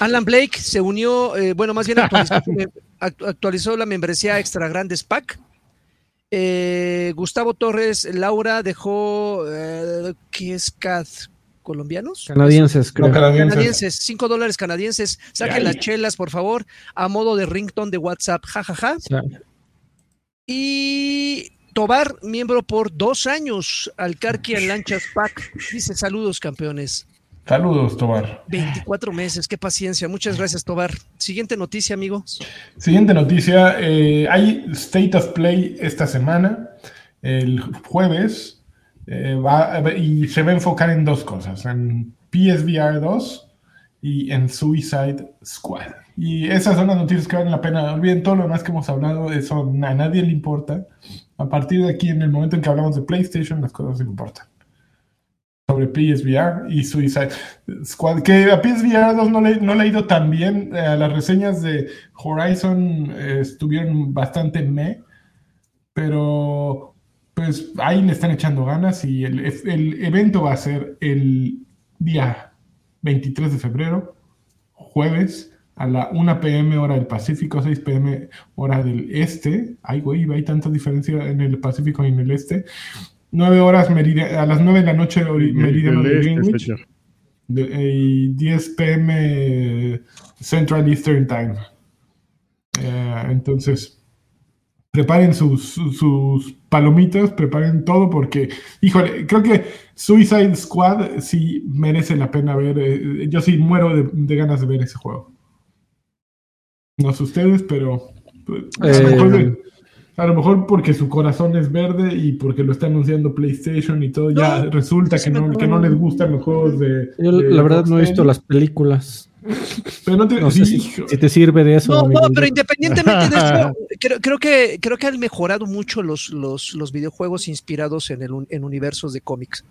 Alan Blake se unió, eh, bueno, más bien actualizó, [laughs] actu- actualizó la membresía Extra Grandes Pack. Eh, Gustavo Torres, Laura dejó, eh, ¿qué es CAD? ¿Colombianos? Canadienses, creo. No, canadienses. Canadienses, 5 dólares canadienses. Saquen las chelas, por favor, a modo de ringtone de WhatsApp, jajaja. O sea, Y Tobar, miembro por dos años, Alcarquia en Lanchas Pack. Dice saludos, campeones. Saludos, Tobar. 24 meses, qué paciencia. Muchas gracias, Tobar. Siguiente noticia, amigos. Siguiente noticia. eh, hay State of Play esta semana, el jueves, eh, va, y se va a enfocar en dos cosas, en PSVR 2 y en Suicide Squad. Y esas son las noticias que valen la pena. Olviden todo lo demás que hemos hablado, eso a nadie le importa. A partir de aquí, en el momento en que hablamos de PlayStation, las cosas importan. Sobre PSVR y Suicide Squad, que a PSVR 2 no le, no le ha ido tan bien. Eh, las reseñas de Horizon eh, estuvieron bastante me, pero pues ahí le están echando ganas y el, el evento va a ser el día 23 de febrero, jueves, a la 1 pm hora del Pacífico, 6 pm hora del este. Ay, güey, hay tanta diferencia en el Pacífico y en el este. 9 horas a las 9 de la noche meridiano de este, Greenwich de- eh, y 10 pm Central Eastern Time. Eh, entonces, preparen sus, sus- sus palomitas, preparen todo porque, híjole, creo que Suicide Squad sí merece la pena ver. eh, yo sí muero de, de ganas de ver ese juego. No sé ustedes, pero... pues, a lo Eh, mejor de- A lo mejor porque su corazón es verde y porque lo está anunciando PlayStation y todo, ya No, resulta que no, que no les gustan los juegos de. Yo, de la verdad, no he visto las películas. Pero no te. No sé si, te sirve de eso. No, no, pero independientemente de eso, [laughs] creo, creo que creo que han mejorado mucho los, los, los videojuegos inspirados en el en universos de cómics.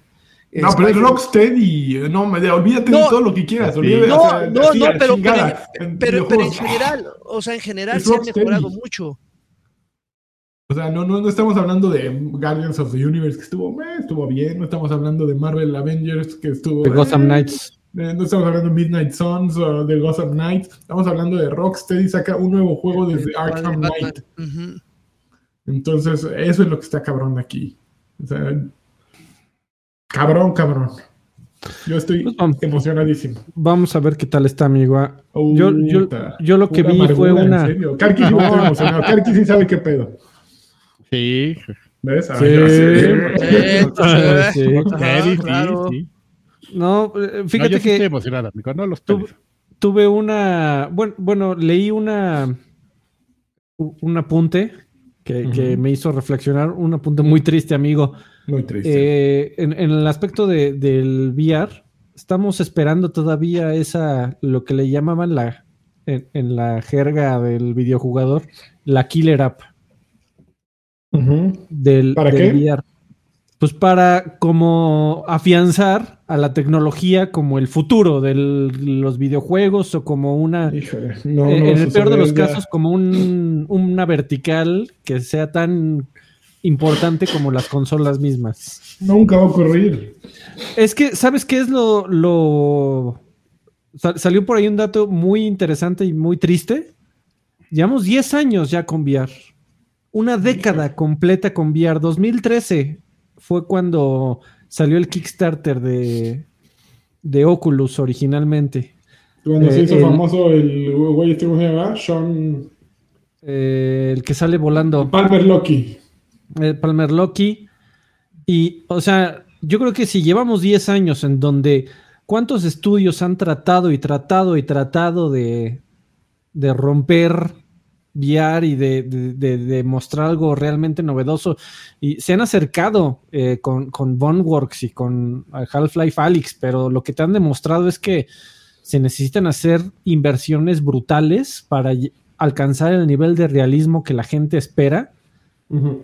No, pero es Spider- Rocksteady. No, me- olvídate de todo lo que quieras. Olvídate, No, o sea, no, así, no, pero- chingada, Pero, pero en general, o sea, en general Es se Rocksteady. mejorado mucho. O sea, no, no, no estamos hablando de Guardians of the Universe, que estuvo, eh, estuvo bien. No estamos hablando de Marvel Avengers, que estuvo. De Gotham eh, Knights. eh, no estamos hablando de Midnight Suns o de Gotham Knights. Estamos hablando de Rocksteady, saca un nuevo juego desde Arkham. Knight. Entonces, eso es lo que está cabrón aquí. O sea, cabrón, cabrón. Yo estoy Pues vamos. emocionadísimo. Vamos a ver qué tal está, amigo. Ah, Yo, yo, yo lo que vi fue una. En serio. Karki sí estar emocionado. Karki sí sabe qué pedo. Sí, ¿Ves? Sí. Sí. ajá, claro. No, eh, No, yo fíjate estoy que emocionado, amigo. No los peles. tuve una. Bueno, bueno, leí una. Un apunte que, me hizo reflexionar. Un apunte muy triste, amigo. Muy triste. Eh, en, en el aspecto de- del VR, estamos esperando todavía esa, lo que le llamaban la, en, en la jerga del videojugador, la killer app Ujú. del, ¿Para del qué? VR. Pues para como afianzar a la tecnología como el futuro de los videojuegos o como una, Híjole, no, eh, no en el peor de los ya. casos, como un, una vertical que sea tan importante como las consolas mismas. Nunca va a ocurrir. Es que, ¿sabes qué es lo... lo... Sa- salió por ahí un dato muy interesante y muy triste. Llevamos 10 años ya con VR. Una década completa con VR. 2013 fue cuando salió el Kickstarter de, de Oculus originalmente. Cuando Eh, se hizo el- famoso el güey este, ¿cómo se llama? Sean Eh, el que sale volando. Palmer Lucky. El Palmer Lucky. Y, o sea, yo creo que si llevamos 10 años en donde cuántos estudios han tratado y tratado y tratado de, de romper VR y de, de- mostrar algo realmente novedoso, y se han acercado eh, con, con Boneworks y con eh, Half-Life Alyx, pero lo que te han demostrado es que se necesitan hacer inversiones brutales para alcanzar el nivel de realismo que la gente espera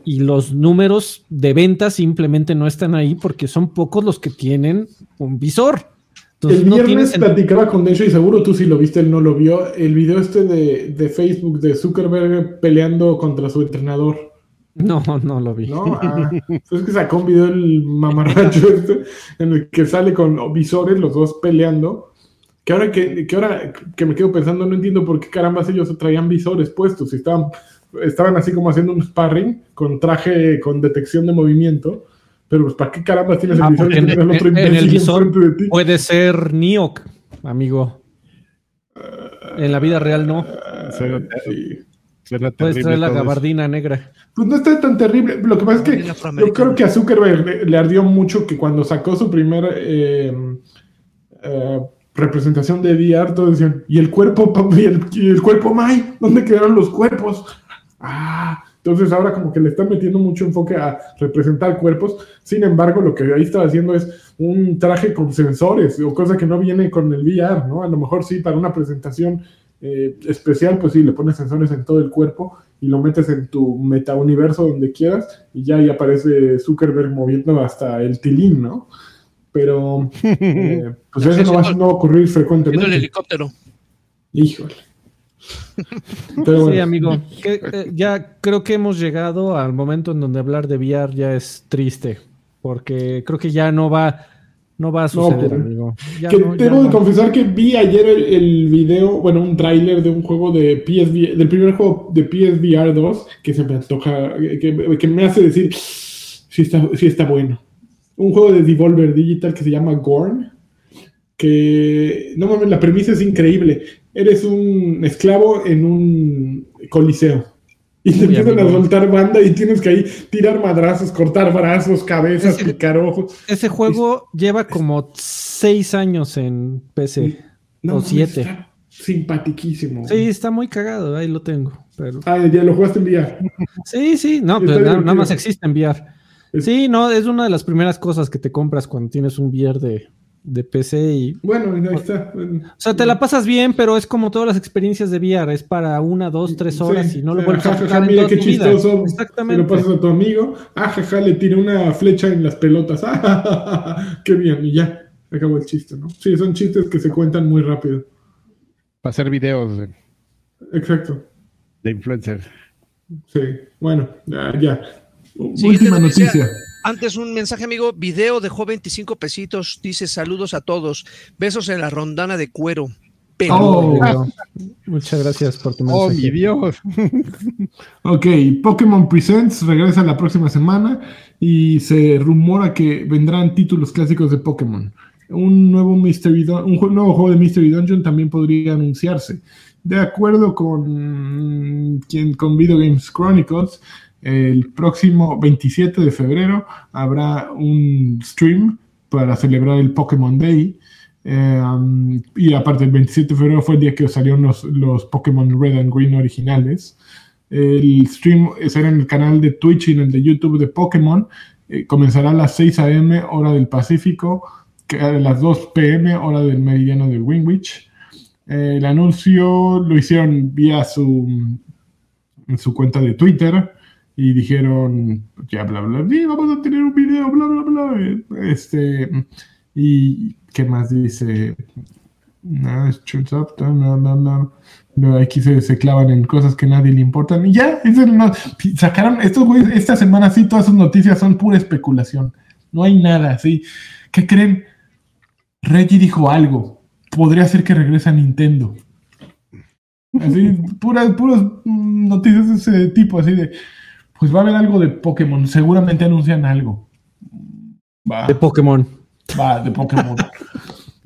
Y los números de ventas simplemente no están ahí porque son pocos los que tienen un visor. Entonces el viernes platicaba con Dencho y seguro tú sí lo viste, él no lo vio. El video este de, de Facebook de Zuckerberg peleando contra su entrenador. No, no lo vi. ¿No? Ah, pues es que sacó un video el mamarracho [laughs] este en el que sale con visores, los dos peleando. Que ahora que, que ahora que me quedo pensando, no entiendo por qué carambas ellos traían visores puestos. Y estaban, estaban así como haciendo un sparring con traje con detección de movimiento. Pero pues, ¿para qué carambas tienes el Ah, visor y porque en- al otro en- el visor de ti? Puede ser Nioh, amigo. En la vida real no. Suena, Sí. suena Puedes terrible traer la eso. gabardina negra. Pues no está tan terrible. Lo que pasa es El que yo creo que a Zuckerberg le, le ardió mucho que cuando sacó su primer eh, eh, representación de VR, todos decían, ¿y el cuerpo, el, y el cuerpo, May? ¿Dónde quedaron los cuerpos? Ah, entonces ahora como que le están metiendo mucho enfoque a representar cuerpos. Sin embargo, lo que ahí estaba haciendo es un traje con sensores o cosa que no viene con el VR, ¿no? A lo mejor sí, para una presentación eh, especial, pues sí, le pones sensores en todo el cuerpo y lo metes en tu metauniverso donde quieras y ya ahí aparece Zuckerberg moviendo hasta el tilín, ¿no? Pero [laughs] eh, pues eso no va, a- no va a ocurrir Viendo el frecuentemente. helicóptero. Híjole. Pero Sí, amigo. Que, eh, ya creo que hemos llegado al momento en donde hablar de VR ya es triste. Porque creo que ya no va, no va a suceder, pues, amigo. Ya que no, ya debo de no. confesar que vi ayer el, el video, bueno, un tráiler de un juego de PSV, del primer juego de PSVR 2, que se me antoja, que, que me hace decir si está, sí está bueno. Un juego de Devolver Digital que se llama Gorn, que, no mames, la premisa es increíble. Eres un esclavo en un coliseo. Y te Uy, empiezan a soltar banda y tienes que ahí tirar madrazos, cortar brazos, cabezas, Ese- picar ojos. Ese juego lleva como seis años en PC. No O siete. está Simpatiquísimo. Sí, está muy cagado, ahí lo tengo. Pero... Ah, ya lo jugaste en VR. Sí, sí, no, pero nada más existe en VR. Es- Sí, no, es una de las primeras cosas que te compras cuando tienes un VR de, de PC y... Bueno, ahí está. O sea, te la pasas bien, pero es como todas las experiencias de VR, es para una, dos, tres horas Sí, y no lo vuelves a jugar mira qué vida. chistoso. Se lo Exactamente. pasas a tu amigo. Ah, jaja, le tiré una flecha en las pelotas. [laughs] Ah, qué bien. Y ya, acabó el chiste, ¿no? Sí, son chistes que se cuentan muy rápido. Para hacer videos de, Exacto. de influencers. Sí, bueno, ya. Última noticia. noticia. Antes un mensaje, amigo. Video dejó 25 pesitos. Dice saludos a todos. Besos en la rondana de cuero. Pero Oh. Pero- Muchas gracias por tu ¡Oh, mensaje. mi Dios! [laughs] Ok, Pokémon Presents regresa la próxima semana y se rumora que vendrán títulos clásicos de Pokémon. Un nuevo, Mystery Dun- un nuevo juego de Mystery Dungeon también podría anunciarse. De acuerdo con, quien, con Video Games Chronicles, el próximo 27 de febrero habrá un stream para celebrar el Pokémon Day. Eh, um, y aparte, el 27 de febrero fue el día que salieron los, los Pokémon Red and Green originales. El stream será en el canal de Twitch y en el de YouTube de Pokémon. Eh, comenzará a las 6 a.m. hora del Pacífico, que a las 2 p.m. hora del meridiano de Greenwich. Eh, el anuncio lo hicieron vía su, en su cuenta de Twitter y dijeron, ya bla bla, sí, vamos a tener un video, bla bla bla. Este, y qué más dice, no. No, aquí se, se clavan en cosas que nadie le importan. Y ya, no- sacaron, estos güeyes, esta semana sí, todas sus noticias son pura especulación. No hay nada, sí. ¿Qué creen? Reggie dijo algo. Podría ser que regrese a Nintendo. Así, puras, puras mm, noticias de ese tipo, así de, pues va a haber algo de Pokémon, seguramente anuncian algo. Va, De Pokémon. va, de Pokémon. [laughs]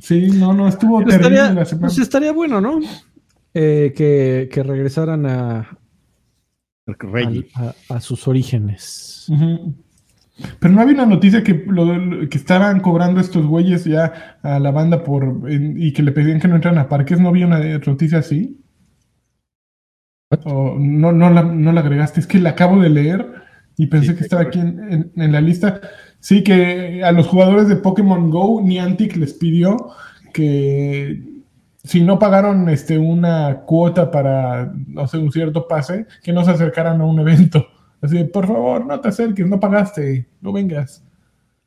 Sí, no, no, estuvo Pues terrible estaría, la semana. pues estaría bueno, ¿no? Eh, que, que regresaran a, a, a- a sus orígenes. Pero no había una noticia que, lo- lo- que estaban cobrando estos güeyes ya a la banda por en- y que le pedían que no entraran a parques. ¿No había una noticia así? O no, no, la, no la agregaste. Es que la acabo de leer y pensé Sí, que estaba aquí en, en- en la lista. Sí, que a los jugadores de Pokémon Go, Niantic les pidió que si no pagaron este, una cuota para, no sé, un cierto pase, que no se acercaran a un evento. Así de, por favor, no te acerques, no pagaste, no vengas.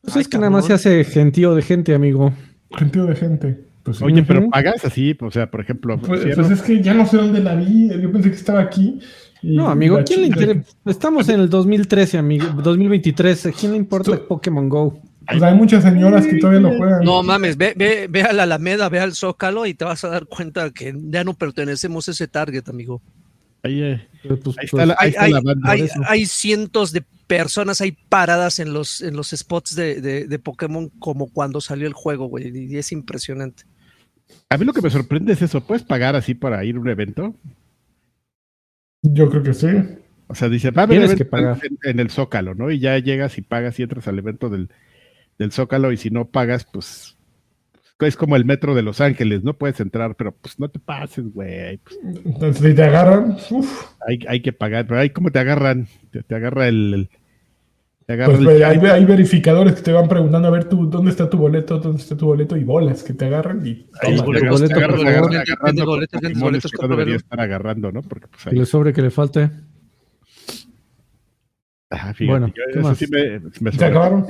Pues Ay, es que nada más se hace gentío de gente, amigo. Gentío de gente. Pues. Oye, pero pagas así, o sea, por ejemplo, Pues, pues es que ya no sé dónde la vi. Yo pensé que estaba aquí. No, amigo, ¿quién le interesa? Estamos en el 2013, amigo. 2023. ¿A quién le importa Tú- Pokémon Go? Pues hay muchas señoras que todavía lo juegan. no mames, ve, ve, ve a la Alameda, ve al Zócalo y te vas a dar cuenta que ya no pertenecemos a ese target, amigo. ahí, eh, Pero, pues, ahí está pues, la, ahí Hay, está hay, la banda. hay- hay cientos de personas ahí paradas en los, en los spots de, de- de Pokémon como cuando salió el juego, güey, y es impresionante. A mí lo que me sorprende es eso. ¿Puedes pagar así para ir a un evento? Yo creo que sí. O sea, dice, va a haber Tienes que pagar. En, en el Zócalo, ¿no? Y ya llegas y pagas y entras al evento del, del Zócalo y si no pagas, pues es como el metro de Los Ángeles, no puedes entrar, pero pues no te pases, güey. Pues, Entonces, si te agarran, uf, hay, hay que pagar, pero ahí cómo te agarran, te, te agarra el, pues, el- hay, hay verificadores que te van preguntando a ver tú, dónde está tu boleto, dónde está tu boleto y bolas que te agarran y ahí toma. te agarras- boleto, te agarras- por te agarras favor. agarrando boletos, boletos, que no debería boletos. estar agarrando, ¿no? Porque pues ahí, le sobre que le falte. ajá, fíjate, Bueno, yo- ¿qué eso más? sí me, me ¿Se sorprende. acabaron?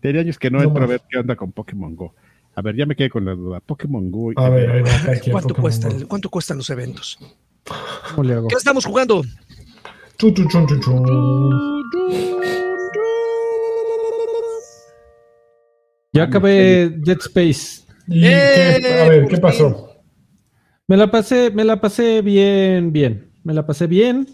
Tenía años que no No entro a más. ver qué onda con Pokémon Go. A ver, ya me quedé con la duda. Pokémon Go. A ver, acá, aquí, ¿Cuánto, Pokémon cuesta, Go. el- ¿Cuánto cuestan los eventos? ¿Cómo le hago? ¿Qué estamos jugando? Chu, chu. Ya acabé Dead Space. ¿Y ¡Eh! qué? A ver, ¿qué pasó? Me la pasé, me la pasé bien, bien. Me la pasé bien.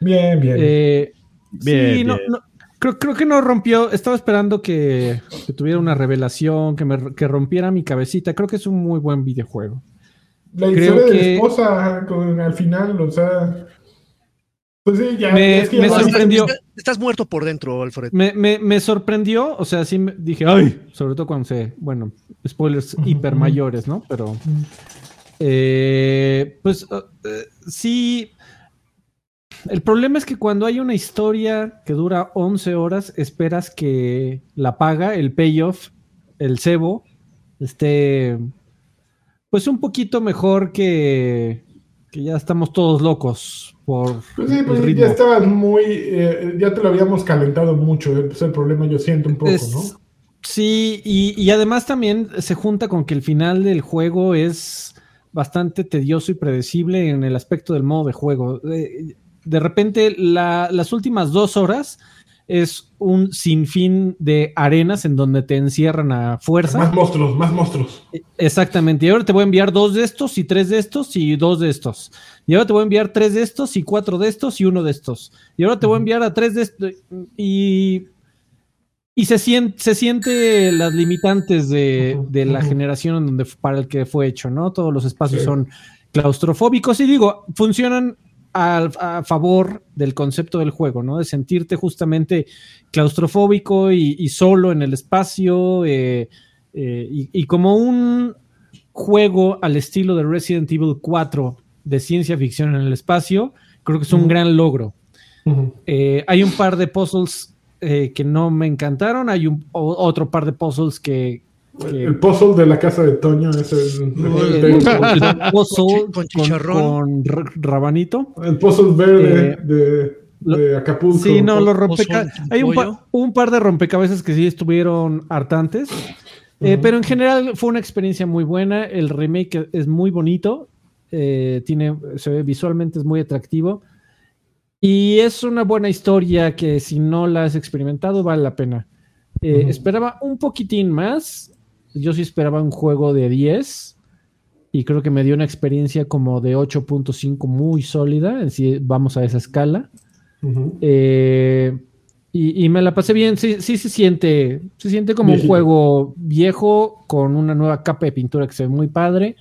Bien, bien. Eh, Bien, sí, no, bien. no, creo, creo que no rompió. Estaba esperando que, que tuviera una revelación, que, me, que rompiera mi cabecita. Creo que es un muy buen videojuego. la creo historia de la esposa con, al final, o sea. Pues sí, ya. Me- es que me ya- Estás- sorprendió. Estás muerto por dentro, Alfred. Me, me, me sorprendió, o sea, sí me dije, ay, sobre todo cuando se, bueno, spoilers hiper mayores, ¿no? Pero, eh, pues, uh, eh, sí, el problema es que cuando hay una historia que dura 11 horas, esperas que la paga, el payoff, el cebo, esté pues un poquito mejor que, que ya estamos todos locos por Pues sí, el pues ritmo. ya estabas muy. eh, ya te lo habíamos calentado mucho. eh, Es el problema, yo siento un poco, Es- ¿no? Sí, y, y además también se junta con que el final del juego es bastante tedioso y predecible en el aspecto del modo de juego. De, de repente, la- las últimas dos horas es un sinfín de arenas en donde te encierran a fuerza. Más monstruos, más monstruos. Exactamente. Y ahora te voy a enviar dos de estos y tres de estos y dos de estos. Y ahora te voy a enviar tres de estos y cuatro de estos y uno de estos. Y ahora te voy a enviar a tres de estos. Y, y se, siente, se siente las limitantes de, de la generación en donde, para el que fue hecho, ¿no? Todos los espacios Sí. son claustrofóbicos y digo, funcionan a, favor del concepto del juego, ¿no? De sentirte justamente claustrofóbico y, y solo en el espacio eh, eh, y, y como un juego al estilo de Resident Evil 4 de ciencia ficción en el espacio, creo que es un gran logro. Eh, hay un par de puzzles que no me encantaron, hay un, otro par de puzzles que... que- El puzzle de la casa de Toño es el, el, el, el puzzle Con con, chicharrón. con rabanito. el puzzle verde Eh, de, lo- de Acapulco. Sí, no, los rompecabezas. Hay un, pa- un par de rompecabezas que sí estuvieron hartantes. Eh, Ujú. pero en general fue una experiencia muy buena. El remake es muy bonito. eh, tiene, se ve visualmente es muy atractivo. Y es una buena historia que si no la has experimentado vale la pena. Eh, Ujú. Esperaba un poquitín más. Yo sí esperaba un juego de 10. Y creo que me dio una experiencia como de 8.5 muy sólida. Si vamos a esa escala. Eh, y, y me la pasé bien. Sí, sí se siente, se siente como un juego viejo con una nueva capa de pintura que se ve muy padre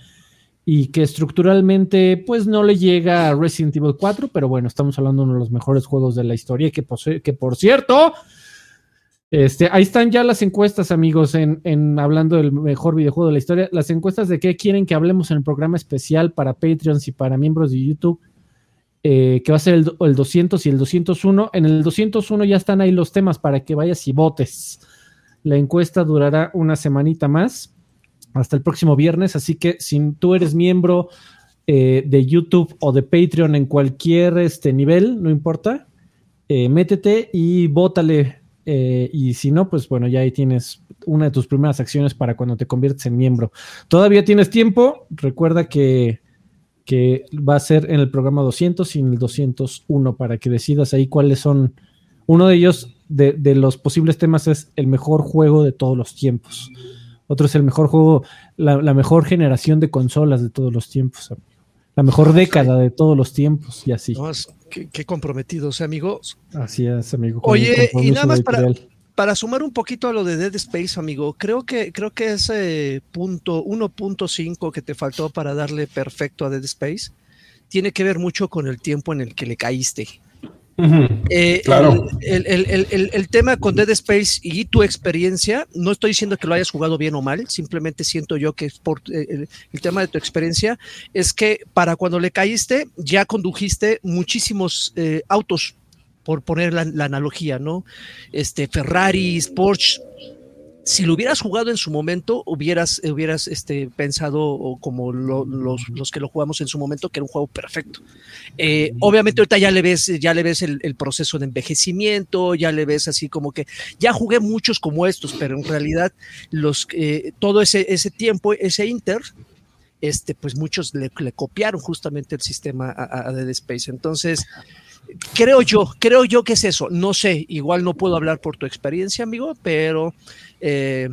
y que estructuralmente pues no le llega a Resident Evil 4, pero bueno, estamos hablando de uno de los mejores juegos de la historia que, que por cierto, este, ahí están ya las encuestas, amigos, en, hablando del mejor videojuego de la historia, las encuestas de qué quieren que hablemos en el programa especial para Patreons y para miembros de YouTube eh, que va a ser el 200 y el 201. En el 201 ya están ahí los temas para que vayas y votes. La encuesta durará una semanita más, hasta el próximo viernes, así que si tú eres miembro eh, de YouTube o de Patreon en cualquier este, nivel, no importa, eh, métete y vótale. Eh, y si no, pues bueno, ya ahí tienes una de tus primeras acciones para cuando te conviertes en miembro. Todavía tienes tiempo, recuerda que que va a ser en el programa 200 y en el 201 para que decidas ahí cuáles son. Uno de ellos, de, de los posibles temas, es el mejor juego de todos los tiempos. Otro es el mejor juego, la, mejor generación de consolas de todos los tiempos. La mejor década de todos los tiempos y así. No, qué, qué comprometidos, amigos. Así es, amigo. Oye, y nada más para-. Para sumar un poquito a lo de Dead Space, amigo, creo que, creo que ese punto 1.5 que te faltó para darle perfecto a Dead Space tiene que ver mucho con el tiempo en el que le caíste. Eh, Claro. El, el- el- el- tema con Dead Space y tu experiencia, no estoy diciendo que lo hayas jugado bien o mal, simplemente siento yo que por eh, el, el tema de tu experiencia es que para cuando le caíste ya condujiste muchísimos eh, autos, por poner la, la analogía, ¿no? Este, Ferraris, Porsche. Si lo hubieras jugado en su momento, hubieras, hubieras este, pensado o como lo- los, los que lo jugamos en su momento, que era un juego perfecto. Eh, obviamente ahorita ya le ves, ya le ves el, el proceso de envejecimiento, ya le ves así como que ya jugué muchos como estos, pero en realidad los eh, todo ese, ese tiempo, ese Inter, este, pues muchos le, le copiaron justamente el sistema a, a Dead Space. Entonces, creo yo, creo yo que es eso. No sé, igual no puedo hablar por tu experiencia, amigo, pero eh,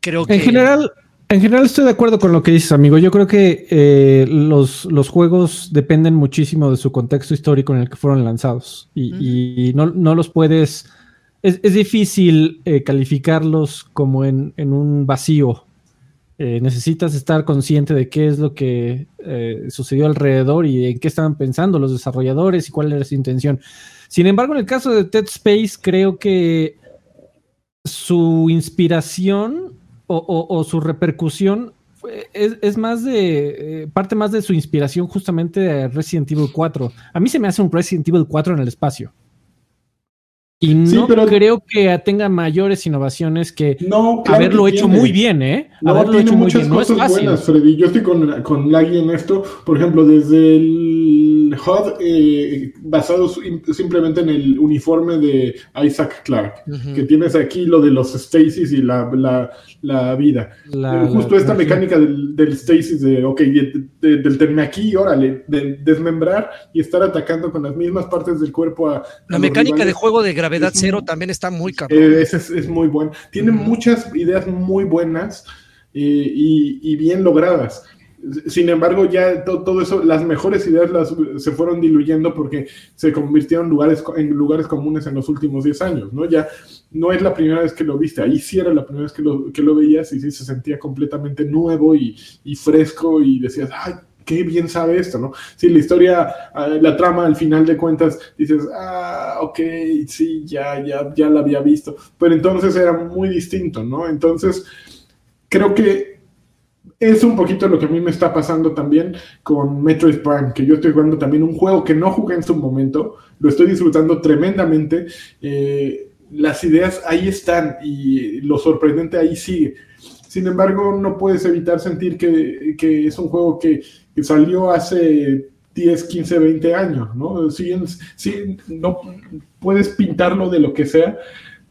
creo que En general, en general estoy de acuerdo con lo que dices, amigo. Yo creo que eh, los, los juegos dependen muchísimo de su contexto histórico en el que fueron lanzados. Y, y no, no los puedes. Es, es difícil eh, calificarlos como en, en un vacío. Eh, necesitas estar consciente de qué es lo que sucedió alrededor y en qué estaban pensando los desarrolladores y cuál era su intención. Sin embargo, en el caso de Dead Space, creo que su inspiración o, o- o su repercusión es, es más de. eh, parte más de su inspiración justamente de Resident Evil 4. A mí se me hace un Resident Evil 4 en el espacio. Y Sí, no pero- creo que tenga mayores innovaciones que No, claro haberlo que hecho muy bien, ¿eh? No, haberlo tiene hecho muy muchas bien. No es cosas fácil. buenas, Freddy. Yo estoy con, con Lagui en esto. Por ejemplo, desde el HUD eh, basado sim- simplemente en el uniforme de Isaac Clarke. Ujú. Que tienes aquí lo de los stasis y la, la, la vida. La- Eh, Justo esta mecánica del, del stasis de, ok, de- de- del terme aquí, órale, de desmembrar y estar atacando con las mismas partes del cuerpo a... La mecánica de rivales. juego de gravedad Es cero muy- también está muy cabrón. Eh, ese es, es muy bueno. Tiene Ujú. muchas ideas muy buenas eh, y, y bien logradas. Sin embargo, ya to- todo eso, las mejores ideas se fueron diluyendo porque se convirtieron lugares, en lugares comunes en los últimos 10 años, ¿no? Ya no es la primera vez que lo viste, ahí sí era la primera vez que lo, que lo veías y sí se sentía completamente nuevo y, y fresco y decías, ay, qué bien sabe esto, ¿no? Sí, la historia, ah, la trama al final de cuentas, dices, ah, ok, sí, ya, ya, ya la había visto, pero entonces era muy distinto, ¿no? Entonces, creo que es un poquito lo que a mí me está pasando también con Metroid Prime, que yo estoy jugando también un juego que no jugué en su momento, lo estoy disfrutando tremendamente, eh, las ideas ahí están y lo sorprendente ahí sigue. Sin embargo, no puedes evitar sentir que, que es un juego que, salió hace 10, 15, 20 años, ¿no? Siguen, sí, no puedes pintarlo de lo que sea,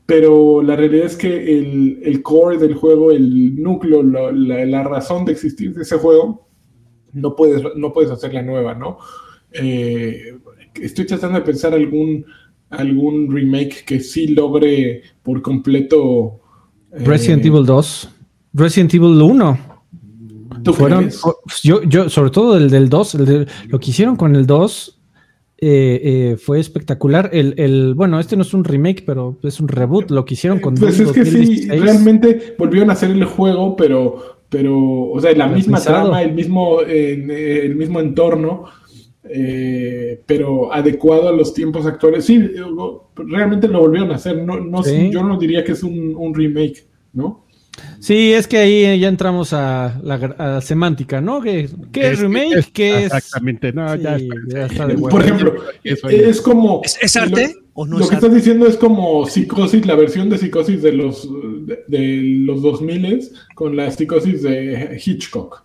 pero la realidad es que el, el core del juego, el núcleo, la, la- la razón de existir de ese juego, no puedes, no puedes hacerla nueva, ¿no? Eh, estoy tratando de pensar algún, algún remake que sí logre por completo. eh, Resident Evil 2. Resident Evil 1. ¿tú Fueron, yo, yo, sobre todo el del 2, el de- lo que hicieron con el 2 eh, eh, fue espectacular. El, el, bueno, este no es un remake, pero es un reboot. Lo que hicieron con Pues Doom es que sí, 2016. realmente volvieron a hacer el juego, pero, pero o sea, la misma trama, el mismo, eh, el mismo entorno, eh, pero adecuado a los tiempos actuales. Sí, realmente lo volvieron a hacer. No, no, Sí. Yo no diría que es un, un remake, ¿no? Sí, es que ahí ya entramos a la, gra- a la semántica, ¿no? ¿Qué, qué es, remake? ¿Qué es? Exactamente, no, ya está. ya está de huevo. Por ejemplo, es, es. como... ¿Es, es arte o no lo es que arte? estás diciendo es como psicosis, la versión de psicosis de los, de, de los 2000 con la psicosis de Hitchcock,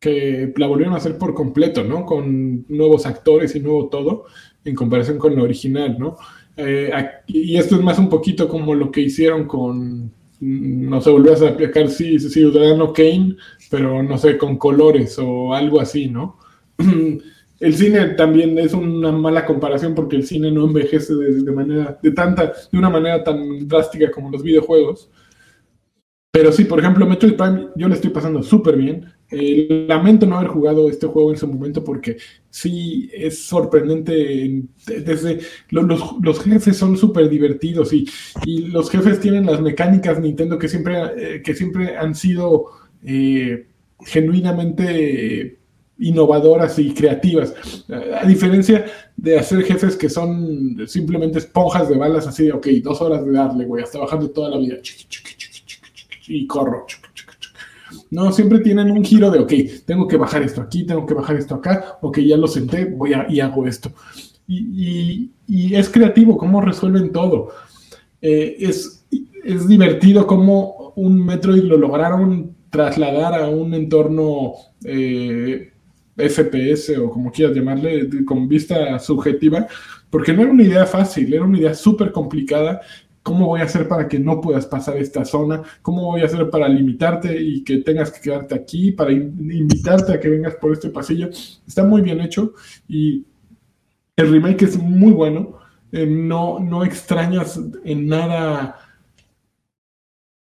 que la volvieron a hacer por completo, ¿no? Con nuevos actores y nuevo todo, en comparación con la original, ¿no? Eh, aquí- y esto es más un poquito como lo que hicieron con, no sé, volvió a sacar sí, Ciudadano Kane, pero no sé, con colores o algo así, ¿no? [clears throat] El cine también es una mala comparación porque el cine no envejece de, de manera, de tanta, de una manera tan drástica como los videojuegos. Pero sí, por ejemplo, Metroid Prime yo le estoy pasando súper bien. Eh, lamento no haber jugado este juego en su momento porque sí es sorprendente. en- Desde lo- los, jefes son súper divertidos y, los jefes tienen las mecánicas Nintendo que siempre, eh, que siempre han sido eh, genuinamente innovadoras y creativas. A diferencia de hacer jefes que son simplemente esponjas de balas, así de, ok, dos horas de darle, güey, hasta bajar de toda la vida. Y corro. No, siempre tienen un giro de, ok, tengo que bajar esto aquí, tengo que bajar esto acá, ok, ya lo senté, voy a, y hago esto. Y, es creativo cómo resuelven todo. Eh, es, es divertido cómo un Metroid lo lograron trasladar a un entorno eh, FPS o como quieras llamarle, con vista subjetiva, porque no era una idea fácil, era una idea súper complicada. ¿Cómo voy a hacer para que no puedas pasar esta zona? ¿Cómo voy a hacer para limitarte y que tengas que quedarte aquí, para in- invitarte a que vengas por este pasillo? Está muy bien hecho y el remake es muy bueno. Eh, no, no extrañas en nada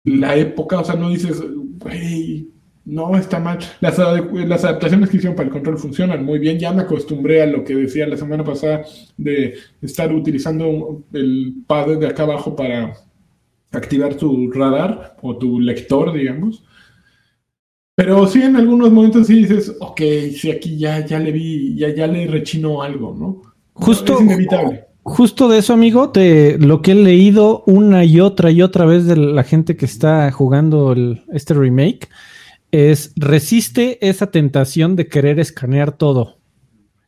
la época, o sea, no dices, güey, no está mal. Las, adaptaciones que hicieron para el control funcionan muy bien. Ya me acostumbré a lo que decía la semana pasada de estar utilizando el pad de acá abajo para activar tu radar o tu lector, digamos. Pero sí, en algunos momentos sí dices, ok, sí, aquí ya, ya le vi, ya, ya le rechinó algo, ¿no? Justo, Es inevitable. justo de eso, amigo, te, lo que he leído una y otra y otra vez de la gente que está jugando el- este remake, es resiste esa tentación de querer escanear todo.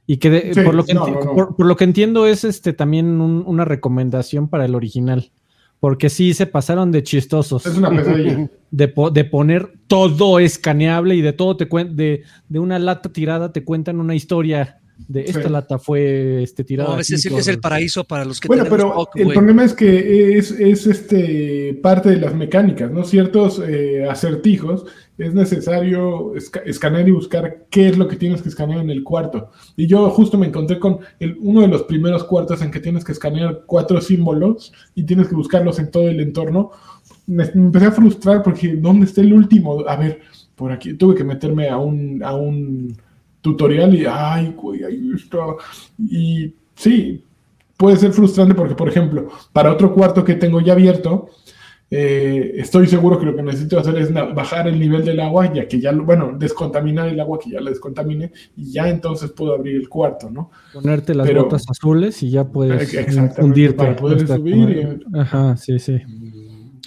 Y que de- Sí, por, lo que no, enti- no, no. Por, por lo que entiendo es este también un- una recomendación para el original. Porque sí se pasaron de chistosos. Es una pesadilla. [laughs] De, po- de poner todo escaneable y de todo te cuen- de, de una lata tirada te cuentan una historia de esta Sí. lata fue este, tirada. No, aquí, ese es, el- es el todo. paraíso para los que Bueno, pero el problema es que es, es este parte de las mecánicas, ¿no? Ciertos eh, acertijos es necesario esca- escanear y buscar qué es lo que tienes que escanear en el cuarto. Y yo justo me encontré con uno de los primeros cuartos en que tienes que escanear cuatro símbolos y tienes que buscarlos en todo el entorno. Me, me empecé a frustrar porque ¿dónde está el último? A ver, por aquí tuve que meterme a un, a un tutorial y ay, güey, ahí está. Y sí, puede ser frustrante porque, por ejemplo, para otro cuarto que tengo ya abierto, eh, estoy seguro que lo que necesito hacer es bajar el nivel del agua, ya que ya, lo- bueno, descontaminar el agua que ya la descontamine y ya entonces puedo abrir el cuarto, ¿no? Ponerte las Pero- botas azules y ya puedes hundirte. para poder subir como- Ajá, sí, sí.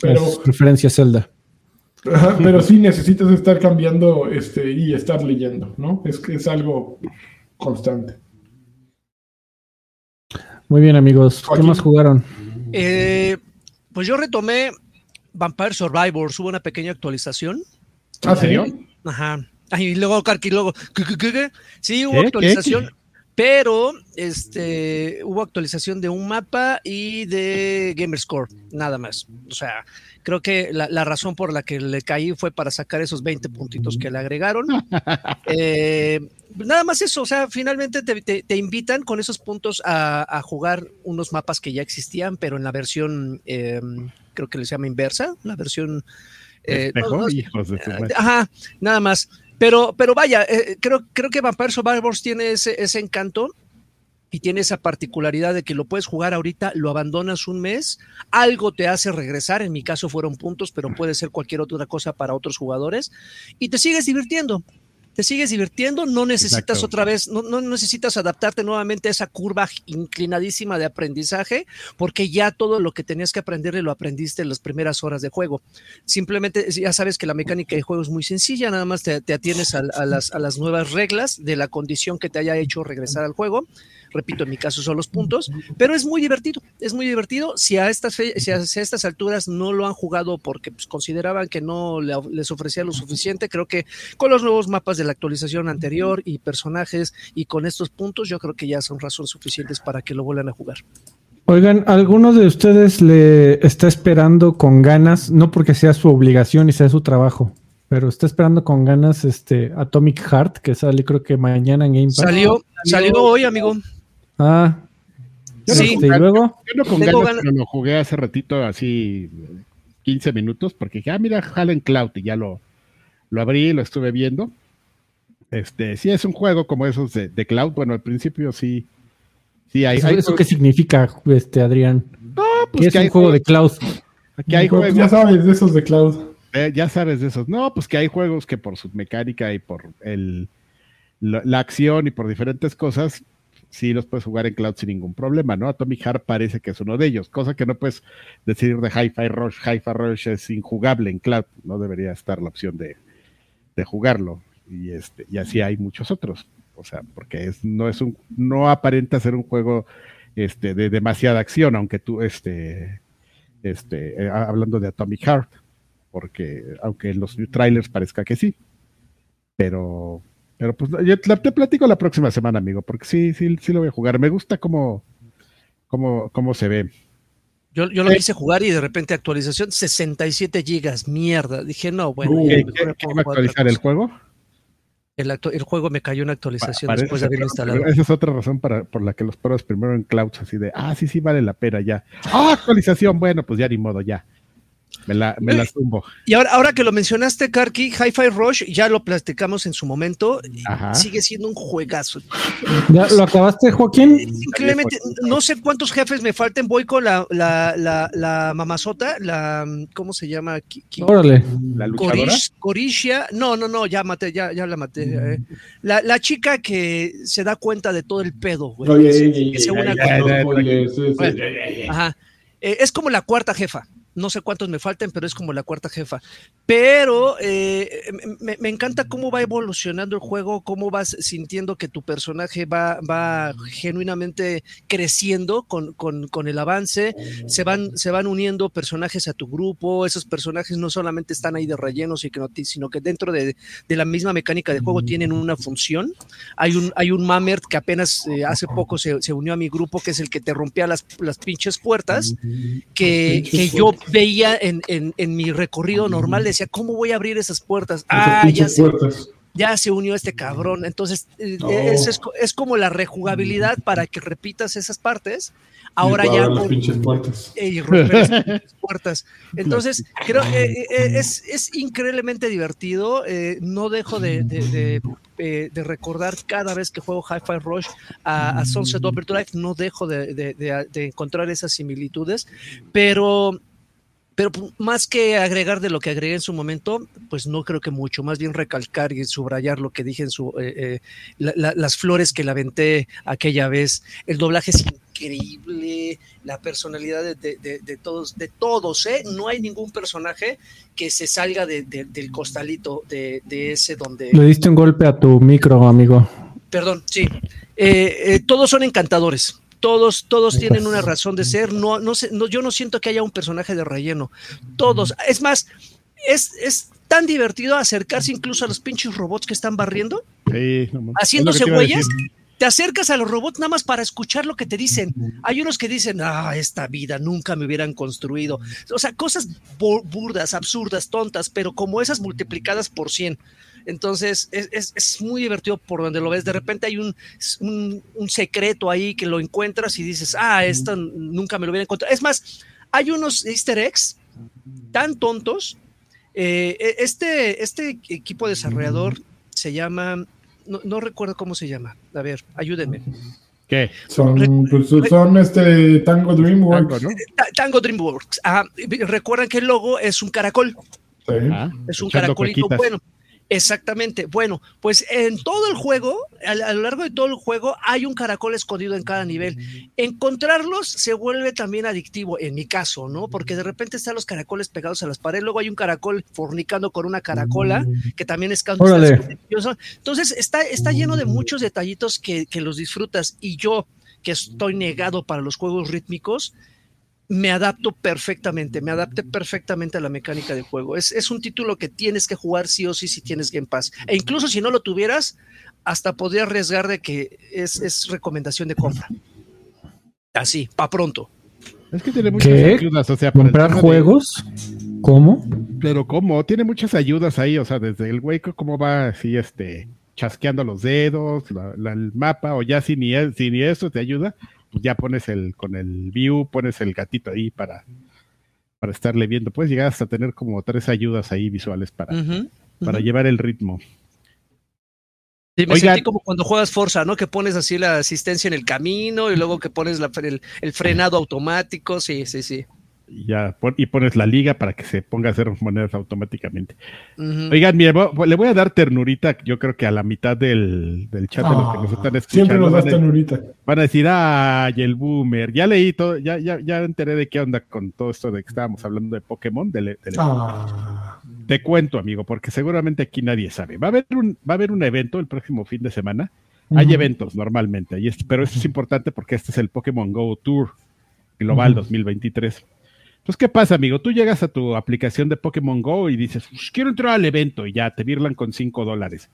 Pero, Es referencia a Zelda. ajá, pero sí necesitas estar cambiando este, y estar leyendo, ¿no? Es que es algo constante. Muy bien, amigos. ¿Qué Joaquín. más jugaron? Eh, pues yo retomé Vampire Survivors, hubo una pequeña actualización. ¿Ah, serio? Ajá. Ay, y luego Karki, luego. ¿qué, qué, qué, qué? Sí, hubo ¿Qué? actualización, pero este hubo actualización de un mapa y de Gamerscore, nada más. O sea, creo que la, la razón por la que le caí fue para sacar esos 20 puntitos que le agregaron. [laughs] Eh, nada más eso, o sea, finalmente te, te- te invitan con esos puntos a, a jugar unos mapas que ya existían, pero en la versión, eh, creo que les llama inversa, la versión... eh, no- Espejo, no- hijos de su madre. Ajá, nada más. Pero, pero vaya, eh, creo, creo que Vampire Survivors tiene ese, ese encanto y tiene esa particularidad de que lo puedes jugar ahorita, lo abandonas un mes, algo te hace regresar, en mi caso fueron puntos, pero puede ser cualquier otra cosa para otros jugadores, y te sigues divirtiendo. Te sigues divirtiendo, no necesitas Exacto. otra vez, no, no necesitas adaptarte nuevamente a esa curva inclinadísima de aprendizaje, porque ya todo lo que tenías que aprender lo aprendiste en las primeras horas de juego simplemente ya sabes que la mecánica de juego es muy sencilla, nada más te, te atienes a, a las, a las nuevas reglas de la condición que te haya hecho regresar al juego. Repito, en mi caso son los puntos, pero es muy divertido, es muy divertido. Si a estas, si a, si a estas alturas no lo han jugado porque pues, consideraban que no le- les ofrecía lo suficiente, creo que con los nuevos mapas de la actualización anterior y personajes y con estos puntos, yo creo que ya son razones suficientes para que lo vuelvan a jugar. Oigan, ¿alguno de ustedes le está esperando con ganas, no porque sea su obligación y sea su trabajo, pero está esperando con ganas este Atomic Heart, que sale creo que mañana en Game Pass? Salió, salió hoy, amigo. Ah, Yo Sí. este, y luego, Yo no con Tengo ganas, ganas- pero lo jugué hace ratito, así 15 minutos, porque dije, ah, mira, Halen Cloud, y ya lo, lo abrí, lo estuve viendo. Este, sí es un juego como esos de, de Cloud, bueno, al principio sí, sí hay, ¿eso, hay eso qué significa, este Adrián? No, pues ¿Qué es que hay un juego de cloud? que hay pues, juegos, ya sabes, de esos de cloud. eh, ya sabes de esos. No, pues que hay juegos que por su mecánica y por el, la, la acción y por diferentes cosas, sí los puedes jugar en cloud sin ningún problema, ¿no? Atomic Heart parece que es uno de ellos, cosa que no puedes decir de Hi-Fi Rush. Hi-Fi Rush es injugable en cloud, no debería estar la opción de, de jugarlo. Y, este, y así hay muchos otros. O sea, porque es, no es un, no aparenta ser un juego este, de demasiada acción, aunque tú, este, este, eh, hablando de Atomic Heart, porque aunque en los trailers parezca que sí, pero, pero pues yo te, platico la próxima semana, amigo, porque sí, sí, sí lo voy a jugar. Me gusta cómo, cómo, cómo se ve. Yo, yo lo Eh. quise jugar y de repente actualización 67 gigas, mierda. Dije, no, bueno, Uh, ya ¿Qué, mejor qué- me qué pongo va a a jugar otra actualizar el juego? El, el juego me cayó una actualización Pa- después de haberlo instalado. Esa es otra razón para, por la que los pruebas primero en cloud, así de, ah, sí, sí, vale la pena ya. Ah, actualización, bueno, pues ya ni modo, ya. Me la, me la zumbo. Y ahora, ahora que lo mencionaste, Karki, Hi-Fi Rush, ya lo platicamos en su momento, Ajá. sigue siendo un juegazo. ¿Ya lo acabaste, Joaquín? Increíblemente, no sé cuántos jefes me falten, voy con la, la, la, la mamazota, la, ¿cómo se llama? Órale. La luchadora. Corish- Coricia, no, no, no, ya maté, ya, ya la maté. eh. La, la chica que se da cuenta de todo el pedo, güey. Oye, oye, oye, Ajá. Eh, es como la cuarta jefa. No sé cuántos me falten, pero es como la cuarta jefa. Pero eh, me, me, encanta cómo va evolucionando el juego, cómo vas sintiendo que tu personaje va, va genuinamente creciendo con, con, con, el avance, se van, se van uniendo personajes a tu grupo, esos personajes no solamente están ahí de relleno, sino que dentro de, de la misma mecánica de juego tienen una función. Hay un, hay un Mamert que apenas eh, hace poco se, se, unió a mi grupo, que es el que te rompía las, las pinches puertas, que, que yo veía en, en, en, mi recorrido normal, decía, ¿cómo voy a abrir esas puertas? Ah, ya se, ya se, unió este cabrón. Entonces, no. es, es, es, como la rejugabilidad para que repitas esas partes. Ahora ya. Las pinches puertas. Y romper las [laughs] pinches puertas. Entonces, creo que eh, eh, es, es, increíblemente divertido. Eh, no dejo de, de, de, eh, de, recordar cada vez que juego Hi-Fi Rush a, a Sunset Overdrive, no dejo de, encontrar esas similitudes. Pero pero más que agregar de lo que agregué en su momento, pues no creo que mucho, más bien recalcar y subrayar lo que dije en su eh, eh, la, la, las flores que la aventé aquella vez. El doblaje es increíble, la personalidad de, de, de todos, de todos, ¿eh? No hay ningún personaje que se salga del costalito de, ese donde. Le diste un golpe a tu micro, amigo. Perdón, sí. Eh, todos son encantadores todos, todos tienen una razón de ser. No, no, sé, no, yo no siento que haya un personaje de relleno. Todos. Es más, es, es tan divertido acercarse incluso a los pinches robots que están barriendo, sí, no, haciéndose huellas. Te acercas a los robots nada más para escuchar lo que te dicen. Hay unos que dicen, ah, esta vida nunca me hubieran construido. O sea, cosas burdas, absurdas, tontas, pero como esas multiplicadas por 100. Entonces es, es, es, muy divertido por donde lo ves. De repente hay un, un, un, secreto ahí que lo encuentras y dices, ah, esto nunca me lo hubiera encontrado. Es más, hay unos easter eggs tan tontos. Eh, este, este equipo desarrollador se llama, no, no, recuerdo cómo se llama. A ver, ayúdenme. ¿Qué? Son, pues, son este Tango Dreamworks. Tango, ¿no? Tango Dreamworks. Ah, recuerdan que el logo es un caracol. Sí. Ah, es un caracolito bueno. Exactamente. Bueno, pues en todo el juego, a, a, lo largo de todo el juego, hay un caracol escondido en cada nivel. Encontrarlos se vuelve también adictivo, en mi caso, ¿no? Porque de repente están los caracoles pegados a las paredes, luego hay un caracol fornicando con una caracola, que también es Entonces, está, está lleno de muchos detallitos que, que los disfrutas. Y yo, que estoy negado para los juegos rítmicos, me adapto perfectamente, me adapté perfectamente a la mecánica de juego. Es, es, un título que tienes que jugar sí o sí si tienes Game Pass. E incluso si no lo tuvieras, hasta podría arriesgar de que es, es recomendación de compra. Así, pa' pronto. Es que tiene muchas ¿Qué? ayudas, o sea, ¿Comprar juegos? De... ¿Cómo? Pero ¿cómo? Tiene muchas ayudas ahí, o sea, desde el güey, cómo va así, este, chasqueando los dedos, la, la, el mapa, o ya si ni, si ni eso te ayuda, pues ya pones el, con el view, pones el gatito ahí para, para estarle viendo. Puedes llegar hasta tener como tres ayudas ahí visuales para, uh -huh, para uh -huh. llevar el ritmo. Sí, me Oigan, sentí como cuando juegas Forza, ¿no? Que pones así la asistencia en el camino y luego que pones la, el, el, frenado automático. Sí, sí, sí. Y ya y pones la liga para que se ponga a hacer monedas automáticamente. Uh -huh. Oigan, mire, le voy a dar ternurita, yo creo que a la mitad del, del chat de los que nos están escuchando. Siempre nos das ternurita. Van a decir, ay, el boomer. Ya leí todo, ya, ya, ya enteré de qué onda con todo esto de que estábamos hablando de Pokémon. De, de, ah. Te cuento, amigo, porque seguramente aquí nadie sabe. Va a haber un, va a haber un evento el próximo fin de semana. Uh -huh. Hay eventos normalmente, y es, pero esto es importante porque este es el Pokémon Go Tour Global uh -huh. 2023. Entonces, ¿qué pasa, amigo? Tú llegas a tu aplicación de Pokémon Go y dices, pues, quiero entrar al evento y ya te virlan con 5 dólares.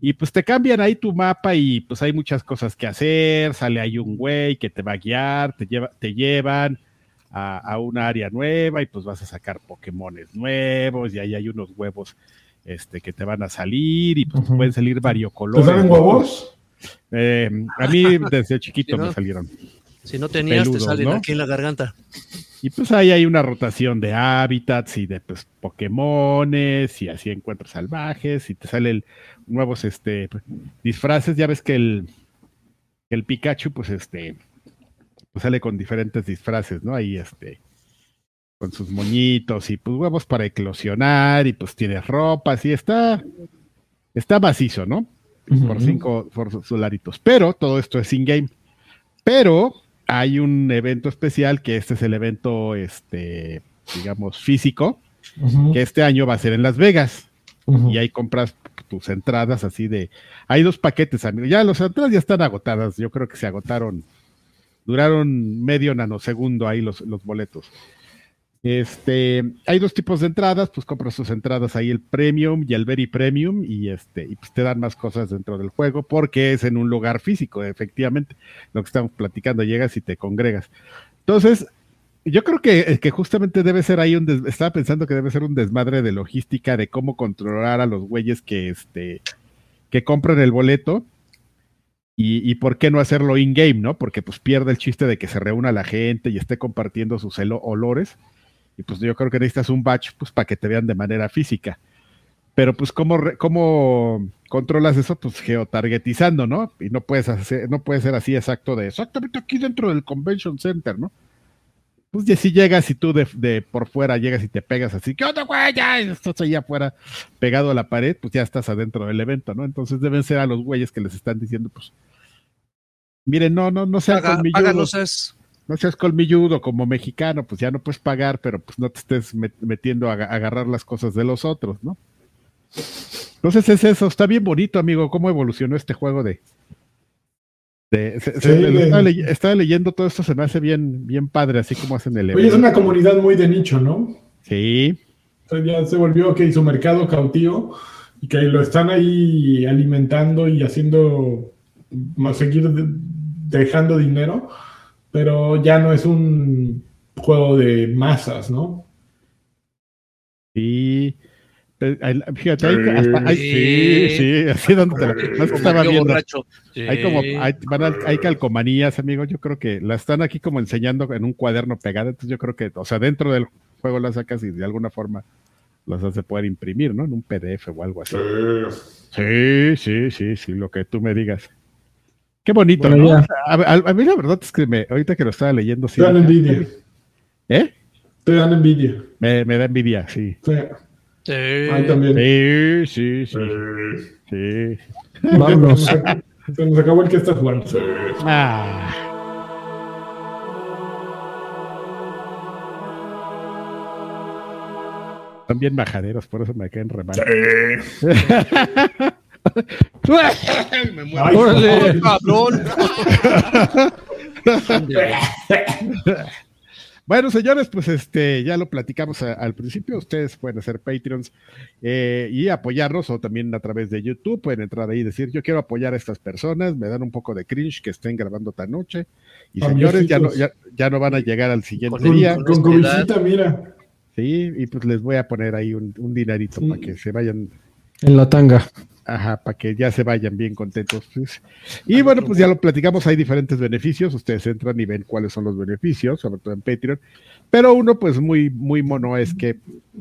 Y pues te cambian ahí tu mapa y pues hay muchas cosas que hacer, sale ahí un güey que te va a guiar, te, lleva, te llevan a, a una área nueva y pues vas a sacar Pokémones nuevos y ahí hay unos huevos este, que te van a salir y pues uh -huh. pueden salir variocolores. ¿Te salen huevos? Eh, a mí desde [laughs] chiquito ¿Sí, no? me salieron. Si no tenías, peludos, te salen ¿no? aquí en la garganta. Y pues ahí hay una rotación de hábitats y de pues, Pokémones y así encuentros salvajes y te salen nuevos este, disfraces. Ya ves que el, el Pikachu pues este pues sale con diferentes disfraces, ¿no? Ahí este con sus moñitos y pues huevos para eclosionar y pues tiene ropas y está está macizo, ¿no? Uh -huh. Por cinco por solaritos. Pero todo esto es in-game. Pero hay un evento especial que este es el evento este digamos, físico, que este año va a ser en Las Vegas. Y ahí compras tus entradas así de... Hay dos paquetes, amigo. Ya las entradas ya están agotadas. Yo creo que se agotaron. Duraron medio nanosegundo ahí los, los boletos. Este, hay dos tipos de entradas, pues compras tus entradas ahí el premium y el very premium y este, y pues te dan más cosas dentro del juego porque es en un lugar físico, efectivamente, lo que estamos platicando, llegas y te congregas. Entonces, yo creo que, que justamente debe ser ahí un des- estaba pensando que debe ser un desmadre de logística de cómo controlar a los güeyes que este que compran el boleto y, y por qué no hacerlo in-game, ¿no? Porque pues pierde el chiste de que se reúna la gente y esté compartiendo sus olores. Y pues yo creo que necesitas un batch pues para que te vean de manera física. Pero pues cómo, cómo controlas eso, pues geotargetizando, ¿no? Y no puedes hacer, no puede ser así exacto de exactamente aquí dentro del convention center, ¿no? Pues ya si llegas y tú de, de por fuera llegas y te pegas así, ¿qué onda, güey? Ya y estás allá afuera pegado a la pared, pues ya estás adentro del evento, ¿no? Entonces deben ser a los güeyes que les están diciendo, pues, miren, no, no, no sean paga, no seas- colmilludo como mexicano, pues ya no puedes pagar, pero pues no te estés met- metiendo a, aga- agarrar las cosas de los otros, ¿no? Entonces es eso, está bien bonito, amigo, cómo evolucionó este juego de... de- se- se- Sí, lo de- estaba, ley- estaba leyendo todo esto, se me hace bien, bien padre, así como hacen el Oye, es una comunidad muy de nicho, ¿no? Sí, ya se volvió que su mercado cautivo y que lo están ahí alimentando y haciendo más seguir de- dejando dinero, pero ya no es un juego de masas, ¿no? sí. Eh, Fíjate, hasta- ahí- sí, Sí. sí, así donde te lo- estaba viendo. Hay como, hay, van a- hay calcomanías, amigos. Yo creo que la están aquí como enseñando en un cuaderno pegado. Entonces yo creo que, o sea, dentro del juego las sacas y de alguna forma las hace poder imprimir, ¿no? En un PDF o algo así. Sí, sí, sí, sí, lo que tú me digas. Qué bonito, Bueno, ¿no? ya. O sea, A, a- a mí la verdad es que me, ahorita que lo estaba leyendo, sí, Te dan envidia. ¿eh? Te dan envidia. Me, me da envidia, sí. Sí. Sí. Ahí también. Sí, sí, sí, sí. Vámonos. [laughs] Se nos acabó el que está jugando. Ah. Son bien majaderos, por eso me caen re mal. [laughs] me [laughs] muero. Ay, Órale. Cabrón. Bueno, señores, pues este ya lo platicamos a- al principio. Ustedes pueden hacer Patreons eh, y apoyarnos, o también a través de YouTube. Pueden entrar ahí y decir: Yo quiero apoyar a estas personas. Me dan un poco de cringe que estén grabando tan noche. Y señores, ya no, ya, ya no van a llegar al siguiente Con- día. Con, con cobijita, mira. Sí, y pues les voy a poner ahí un, un dinerito Sí. para que se vayan, En la tanga. Ajá, para que ya se vayan bien contentos. pues. Y bueno, pues ya lo platicamos, hay diferentes beneficios, ustedes entran y ven cuáles son los beneficios, sobre todo en Patreon, pero uno pues muy, muy mono es que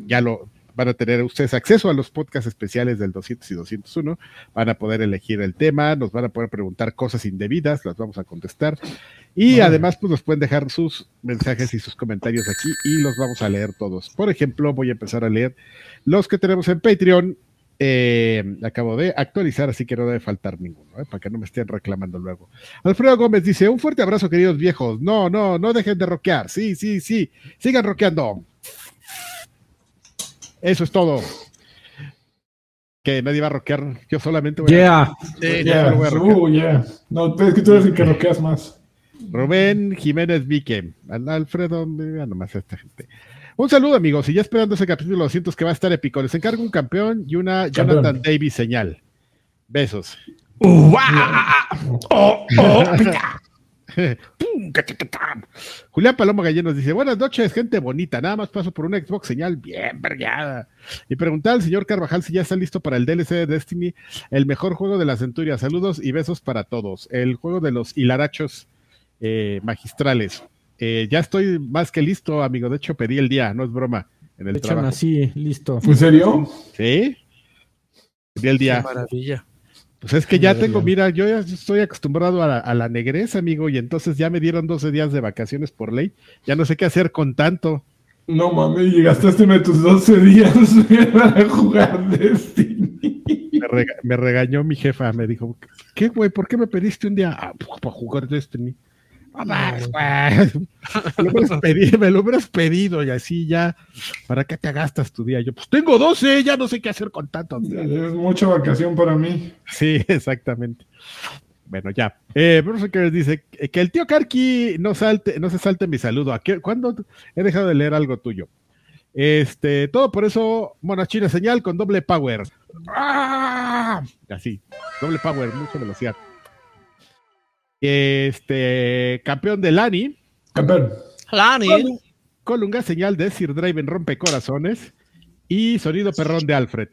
ya lo van a tener ustedes acceso a los podcasts especiales del 200 y 201, van a poder elegir el tema, nos van a poder preguntar cosas indebidas, las vamos a contestar, y además pues nos pueden dejar sus mensajes y sus comentarios aquí y los vamos a leer todos. Por ejemplo, voy a empezar a leer los que tenemos en Patreon, eh, acabo de actualizar, así que no debe faltar ninguno, ¿eh? para que no me estén reclamando luego. Alfredo Gómez dice: Un fuerte abrazo, queridos viejos. No, no, no dejen de rockear. Sí, sí, sí. Sigan rockeando. Eso es todo. Que nadie va a rockear. Yo solamente voy a. Yeah. Sí, Ya, Ya, lo voy a uh, ya. No, es que tú eres el que roqueas más. Rubén Jiménez Vique. Al- Alfredo, mira nomás a esta gente. Un saludo, amigos. Y ya esperando ese capítulo 200 que va a estar épico. Les encargo un campeón y una Campeón. Jonathan Davis señal. Besos. Oh, oh. [laughs] Julián Paloma Gallenos dice: Buenas noches, gente bonita. Nada más paso por una Xbox señal bien vergada. Y preguntar al señor Carvajal si ya está listo para el DLC de Destiny, el mejor juego de la centuria. Saludos y besos para todos. El juego de los hilarachos eh, magistrales. Eh, ya estoy más que listo, amigo. De hecho, pedí el día, no es broma. En el Echan trabajo. así, listo. ¿En serio? ¿Sí? Pedí el Qué día. maravilla. Pues es que ya tengo, mira, yo ya estoy acostumbrado a la, a la negrez, amigo, y entonces ya me dieron 12 días de vacaciones por ley. Ya no sé qué hacer con tanto. No mames, y gastaste uno de tus 12 días [laughs] para jugar Destiny. Me, rega- me regañó mi jefa, me dijo, ¿qué güey? ¿Por qué me pediste un día Ah, pues, para jugar Destiny? Mames, güey. Me lo hubieras pedido, me lo hubieras pedido y así ya. ¿Para qué te gastas tu día? Yo, pues tengo 12, ya no sé qué hacer con tantos. Es mucha vacación para mí. Sí, [laughs] exactamente. Bueno, ya. Eh, Bruce Rickers dice que el tío Karki no salte, no se salte mi saludo. ¿A qué- ¿Cuándo he dejado de leer algo tuyo? Este, todo por eso, Monachina señal con doble power. ¡Ah! Así, doble power, mucha velocidad. Este, campeón de Lani, Campeón. Lani, Colu- Colunga señal de Sir Draven rompecorazones y sonido perrón de Alfred.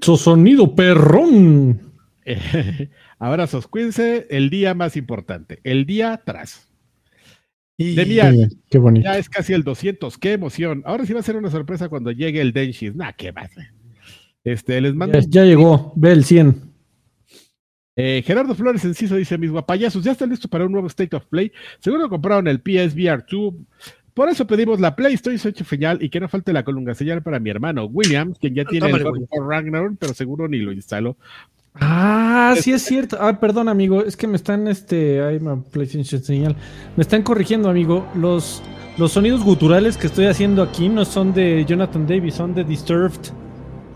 Su sonido perrón. [laughs] Eh, Abrazos, cuídense, el día más importante, el día tras. Y Demian, Qué, qué bonito. ya es casi el 200, qué emoción. Ahora sí va a ser una sorpresa cuando llegue el Denshis. Nah, qué más. Este, les mando. Ya, ya llegó, ve el 100. Eh, Gerardo Flores Enciso dice: Mis guapayazos, ya están listos para un nuevo State of Play. Seguro compraron el PSVR 2. Por eso pedimos la PlayStation 8 final y que no falte la colunga señal para mi hermano William, quien ya tiene el Tómale, Ragnarok, pero seguro ni lo instaló. Ah, sí es cierto. Ah, perdón, amigo. Es que me están, este, ay, PlayStation señal. Me están corrigiendo, amigo. Los, los sonidos guturales que estoy haciendo aquí no son de Jonathan Davis, son de Disturbed.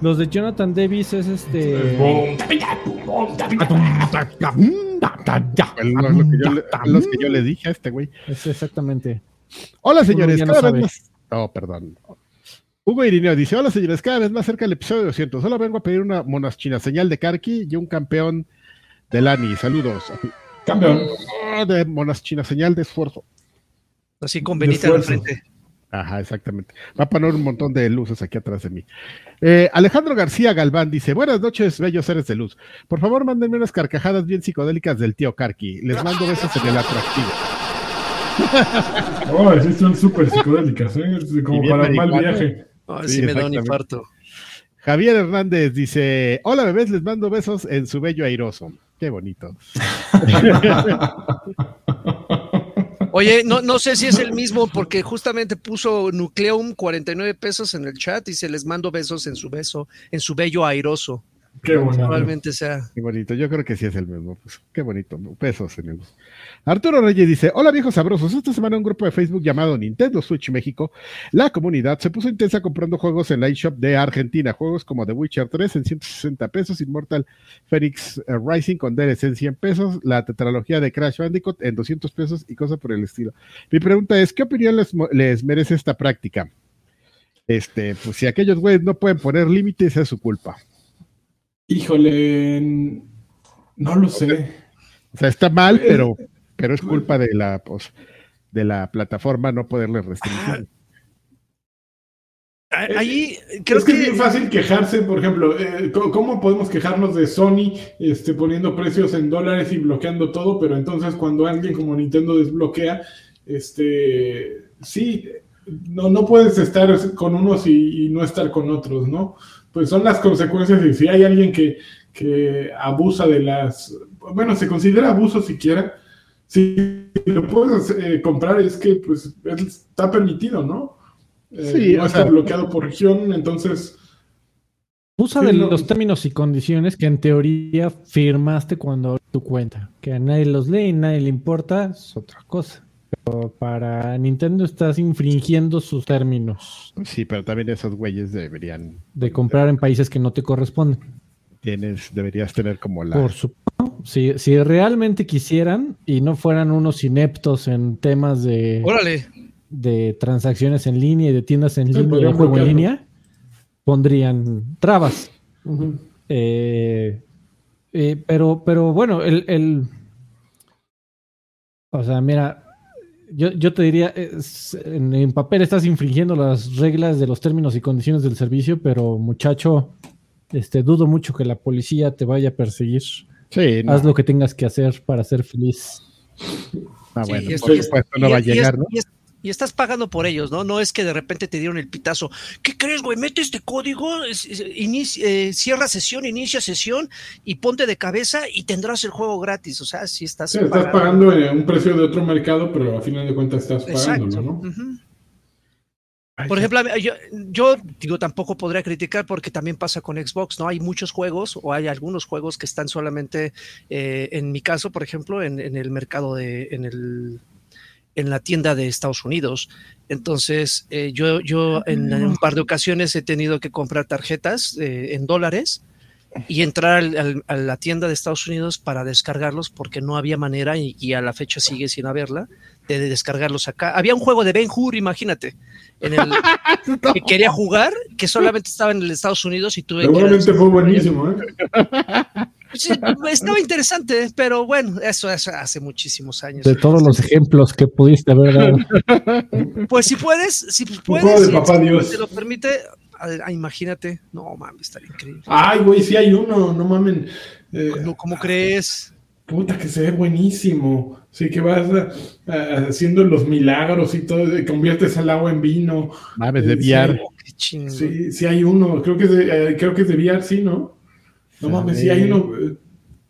Los de Jonathan Davis es este. Los que yo le dije a este güey. Es exactamente. Hola señores, no cada vez más. Oh, perdón. Hugo Irineo dice: Hola señores, cada vez más cerca del episodio 200. Solo vengo a pedir una monaschina señal de Karki y un campeón de Lani. Saludos. Campeón. Ah, De monaschina señal de esfuerzo. así con Benita al frente. Ajá, exactamente. Va a poner un montón de luces aquí atrás de mí. Eh, Alejandro García Galván dice: Buenas noches, bellos seres de luz. Por favor, mándenme unas carcajadas bien psicodélicas del tío Karki. Les mando besos en el atractivo. [laughs] Oh, sí son súper psicodélicas, ¿eh? Es Como para mal marihuana. viaje. Ay, Sí, sí, me da un infarto. Javier Hernández dice: Hola bebés, les mando besos en su bello airoso. Qué bonito. [laughs] [laughs] Oye, no, no sé si es el mismo porque justamente puso Nucleum 49 pesos en el chat y se les mando besos en su beso, en su bello airoso. Qué bonito. Probablemente sea. Qué bonito, yo creo que sí es el mismo. Pues, qué bonito, besos en el. Arturo Reyes dice: Hola viejos sabrosos. Esta semana un grupo de Facebook llamado Nintendo Switch México, la comunidad se puso intensa comprando juegos en la eShop de Argentina. Juegos como The Witcher 3 en 160 pesos, Immortal Phoenix eh, Rising con DLC en 100 pesos, la tetralogía de Crash Bandicoot en 200 pesos y cosas por el estilo. Mi pregunta es: ¿qué opinión les, les merece esta práctica? Este, pues si aquellos güeyes no pueden poner límites, es su culpa. Híjole, no lo sé. O sea, está mal, pero, pero es culpa de la, pues, de la plataforma no poderle restringir. Ahí creo es que, es bien fácil quejarse, por ejemplo, eh, ¿cómo- ¿cómo podemos quejarnos de Sony este, poniendo precios en dólares y bloqueando todo? Pero entonces cuando alguien como Nintendo desbloquea, este, sí, no, no puedes estar con unos y, y no estar con otros, ¿no? Pues son las consecuencias y si hay alguien que, que abusa de las, bueno, se considera abuso siquiera, si lo puedes eh, comprar es que pues es- está permitido, ¿no? Eh, Sí, no o está sea- bloqueado por región, entonces Usa Sí, de no. los términos y condiciones que en teoría firmaste cuando abriste tu cuenta. Que a nadie los lee y nadie le importa, es otra cosa. Pero para Nintendo estás infringiendo sus términos Sí, pero también esos güeyes deberían, de comprar en países que no te corresponden. tienes, deberías tener como la... Por supuesto. Si, si realmente quisieran y no fueran unos ineptos en temas de, órale, de transacciones en línea y de tiendas en Sí, línea y de juego en línea, pondrían trabas. Eh, eh, pero, pero bueno, el, el- o sea, mira, yo, yo te diría, es- en, en papel estás infringiendo las reglas de los términos y condiciones del servicio, pero muchacho, este, dudo mucho que la policía te vaya a perseguir. Sí, no, Haz lo que tengas que hacer para ser feliz. ah, bueno, por supuesto no y va a es- y es- llegar, ¿no? y es- y estás pagando por ellos, ¿no? No es que de repente te dieron el pitazo. ¿Qué crees, güey? Mete este código, es- es- inici- eh, cierra sesión, inicia sesión y ponte de cabeza y tendrás el juego gratis. O sea, si estás, sí, estás pagando eh, un precio de otro mercado, pero a final de cuentas estás Exacto. ¿no? Por ejemplo, yo, yo, digo, tampoco podría criticar porque también pasa con Xbox, ¿no? Hay muchos juegos o hay algunos juegos que están solamente, eh, en mi caso, por ejemplo, en, en, el mercado de, en el, en la tienda de Estados Unidos. Entonces, eh, yo, yo en, en, un par de ocasiones he tenido que comprar tarjetas eh, en dólares y entrar al, al, a la tienda de Estados Unidos para descargarlos porque no había manera y, y a la fecha sigue sin haberla de, de descargarlos acá. Había un juego de Ben Hur, imagínate, en el [laughs] que quería jugar, que solamente estaba en Estados Unidos y tuve Seguramente que... fue buenísimo, ¿eh? Sí, estaba interesante, pero bueno, eso, eso, hace muchísimos años. De todos los ejemplos que pudiste haber dado. Pues si puedes, si puedes, si papá Dios. te lo permite, ah, imagínate. No mames, estaría increíble. Ay, güey, sí hay uno, no mamen. Eh, ¿Cómo, cómo crees? Puta, que se ve buenísimo. Sí, que vas a, a, haciendo los milagros y todo, y conviertes el agua en vino. Mames, de Sí, VR. Sí, sí hay uno. Creo que es de, eh, creo que es de VR, sí, ¿no? No mames, sí hay uno.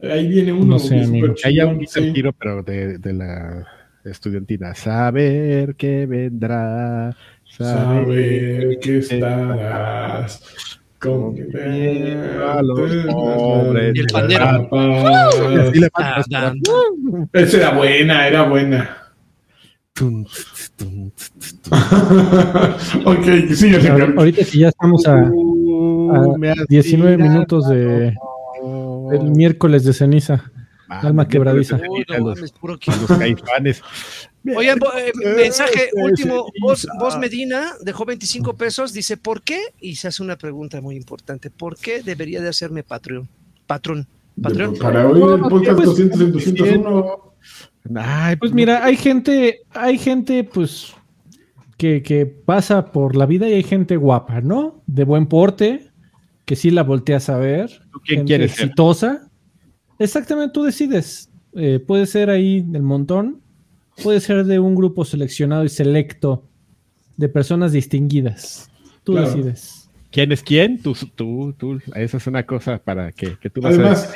eh, Ahí viene uno. No sé, amigo. Haya un sí. Hero, pero de, de la estudiantina. Saber que vendrá. Saber que estarás con a los pobres. Y el pandero. Esa era buena, era buena. [laughs] Ok, sigue, Ahor- señor. Ahorita que ya estamos a, Me has 19 tirado. minutos de, del miércoles de ceniza. Alma quebradiza. No los, mames, puro que- los caifanes. [laughs] Oigan, eh, mensaje último. Vos, Medina dejó 25 pesos. Dice, ¿por qué? Y se hace una pregunta muy importante. ¿Por qué debería de hacerme Patreon? Patrón. Patrón. Para el podcast pues, 200 en 201. Ay, Pues mira, hay gente, hay gente, pues, que, que pasa por la vida y hay gente guapa, ¿no? De buen porte, que sí la volteas a ver. ¿Tú quién gente quieres ser? exitosa. Exactamente, tú decides. Eh, puede ser ahí del montón, puede ser de un grupo seleccionado y selecto de personas distinguidas. Tú Claro. decides. ¿Quién es quién? Tú, tú, tú. Esa es una cosa para que, que tú Además,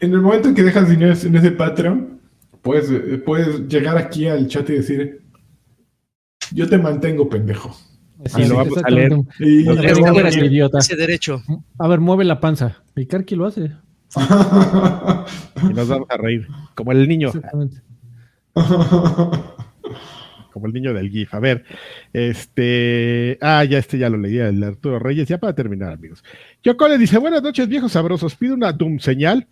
en el momento en que dejas dinero en ese Patreon, puedes, eh, puedes llegar aquí al chat y decir: Yo te mantengo, pendejo. Y lo vamos a leer. Y Lo A ver, Ese ¿cómo cabrón eres idiota? Ese derecho. A ver, mueve la panza. Y Karki lo hace. [laughs] y nos vamos a reír. Como el niño, Exactamente. [laughs] como el niño del GIF. A ver, este. Ah, ya este ya lo leía, el de Arturo Reyes. Ya para terminar, amigos. Yoko le dice: Buenas noches, viejos sabrosos. Pide una Doom señal.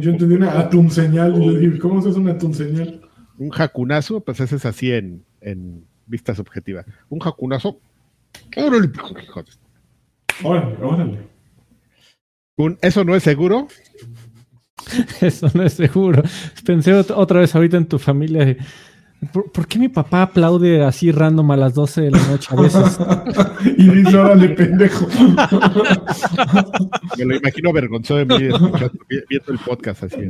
Yo entendí una atún señal. Y yo dije: ¿Cómo se hace una atún señal? Un jacunazo, pues ese es así en, en vista subjetiva. Un jacunazo. Órale, hijo de- Órale, órale. Un, eso no es seguro. [laughs] Eso no es seguro. Pensé ot- otra vez ahorita en tu familia. ¿Por, por qué mi papá aplaude así random a las 12 de la noche a veces? [laughs] y dice: Órale, pendejo. Me lo imagino avergonzado de mí viendo el podcast así. [laughs]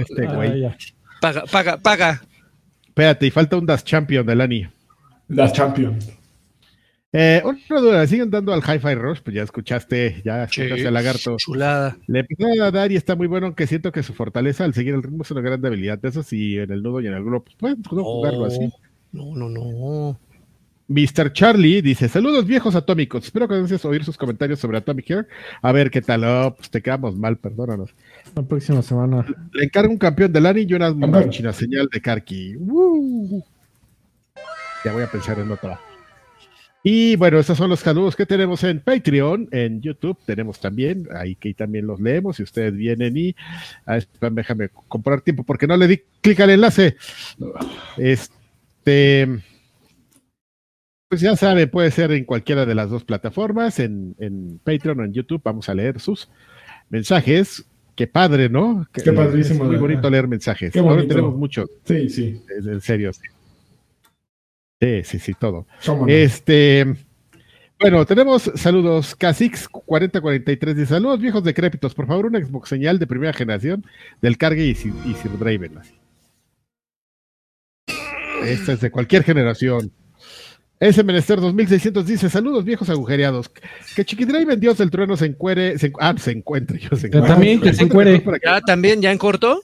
Este güey. Paga, paga, paga. Espérate, y falta un Das Champion del Ani. La Champion. Eh, otra duda, ¿siguen dando al Hi-Fi Rush? Pues ya escuchaste, ya escuchaste al lagarto. Chulada. Le empezó a dar y está muy bueno, aunque siento que su fortaleza al seguir el ritmo es una gran debilidad. Eso sí, en el nudo y en el grupo, pues pueden no jugarlo así. No, no, no. Mr. Charlie dice: Saludos viejos atómicos. Espero que ansias oír sus comentarios sobre Atomic Hair. A ver qué tal. Oh, pues te quedamos mal, perdónanos. La próxima semana. Le encargo un campeón del Ani y una máquina señal de Karki. Uh. Ya voy a pensar en otra. Y bueno, esos son los saludos que tenemos en Patreon, en YouTube tenemos también, ahí que también los leemos, si ustedes vienen y a este, déjame comprar tiempo porque no le di clic al enlace. Este, pues ya sabe, puede ser en cualquiera de las dos plataformas, en, en Patreon o en YouTube, vamos a leer sus mensajes. Qué padre, ¿no? Qué padrísimo, Es muy bonito leer mensajes. Qué Ahora bonito. tenemos muchos, Sí, sí. en serio. sí. Sí, sí, sí, todo. ¿Cómo no? Este, bueno, tenemos saludos. Casix 4043 dice: Saludos viejos decrépitos. Por favor, una Xbox señal de primera generación del Cargue y, Sir- y Sir Draven. así. Esta es de cualquier generación. Ese Menester 2600 dice: Saludos viejos agujereados. Que Chiquidraven, Dios del trueno, se encuere. Se, ah, se encuentre. Yo se encuentre. también que se encuere. Ya también, ya en corto.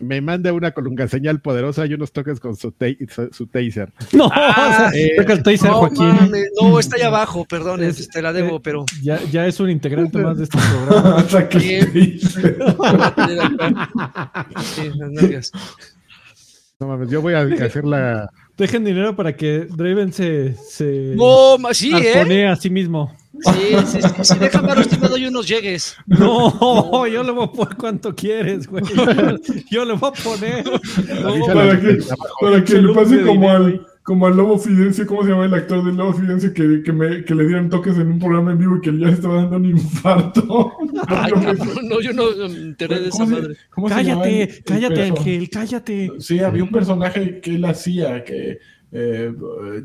me manda una colunga señal poderosa y unos toques con su, ta- su- su taser. [laughs] No, Ah, [laughs] saca el taser, No, Joaquín. no, está allá abajo, perdón, Es- este, te la debo, eh, pero. Ya, ya es un integrante más de este [laughs] programa. Sí, las nalgas. No mames, yo voy a hacer la. Dejen dinero para que Draven se, se No, sí, ¿eh? a sí mismo. Sí, sí, sí. Si dejan varios, te doy unos llegues. No, yo le voy a poner cuánto quieres, güey. Yo le voy a poner. No, Para que, para que le lo pase como al. Como al Lobo Fidencio, ¿cómo se llama el actor del Lobo Fidencio? Que, que, me, que le dieron toques en un programa en vivo y que ya le estaba dando un infarto. [laughs] Ay, cabrón, no, yo no me enteré de esa ¿Cómo se- madre. Cállate, el- el cállate, perso- Ángel, cállate. Sí, había un personaje que él hacía, que eh, eh,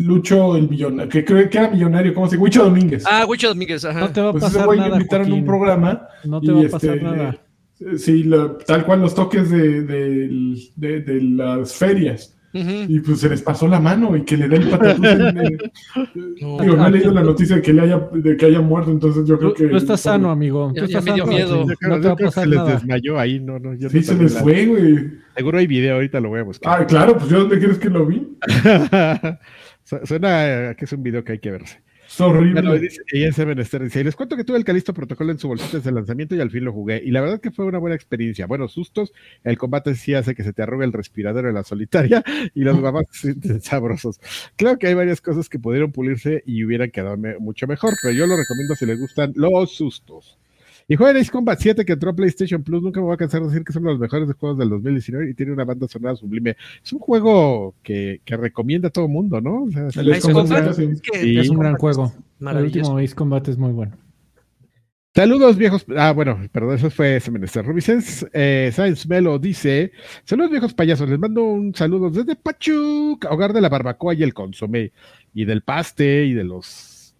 Lucho el millonario, que creo que era millonario, ¿cómo se llama? Huicho Domínguez. Ah, Huicho Domínguez, No ajá. te va a pues ese pasar güey lo nada, invitaron un programa. No te y va a este, pasar nada. eh, Sí, la- tal cual los toques de, de- de- de las ferias. Y pues se les pasó la mano y que le da el patatús en el- [laughs] No. Digo, no he leído la noticia de que, le haya, de que haya muerto, entonces yo creo que... tú estás sano, amigo. Ya- Tú ya estás me dio sano. miedo. Joaquín. Yo creo, No te yo va a creo que pasar se les nada. desmayó ahí, no, no. Yo Sí, no se les fue, güey. Seguro hay video, ahorita lo voy a buscar. Ah, claro, pues yo dónde crees que lo vi. [laughs] Su- Suena a que es un video que hay que verse. Es horrible. Bueno, y ese menester dice, y les cuento que tuve el Calisto Protocolo en su bolsita desde el lanzamiento y al fin lo jugué. Y la verdad que fue una buena experiencia. Buenos sustos, el combate sí hace que se te arrugue el respirador en la solitaria [laughs] y los mamás se sienten [laughs] sabrosos. Claro que hay varias cosas que pudieron pulirse y hubieran quedado mucho mejor, pero yo lo recomiendo si les gustan los sustos. Y jueguen Ace Combat 7 que entró a PlayStation Plus. Nunca me voy a cansar de decir que son los mejores juegos del 2019 y tiene una banda sonora sublime. Es un juego que, que recomienda a todo mundo, ¿no? O sea, El Ace Combat, es que Sí. Es un gran juego. El último Ace Combat es muy bueno. Saludos viejos. Ah, bueno, perdón, eso fue ese menester. Rubicens eh, Science Melo dice: Saludos viejos payasos. Les mando un saludo desde Pachuca, hogar de la barbacoa y el consomé, y del paste, y de los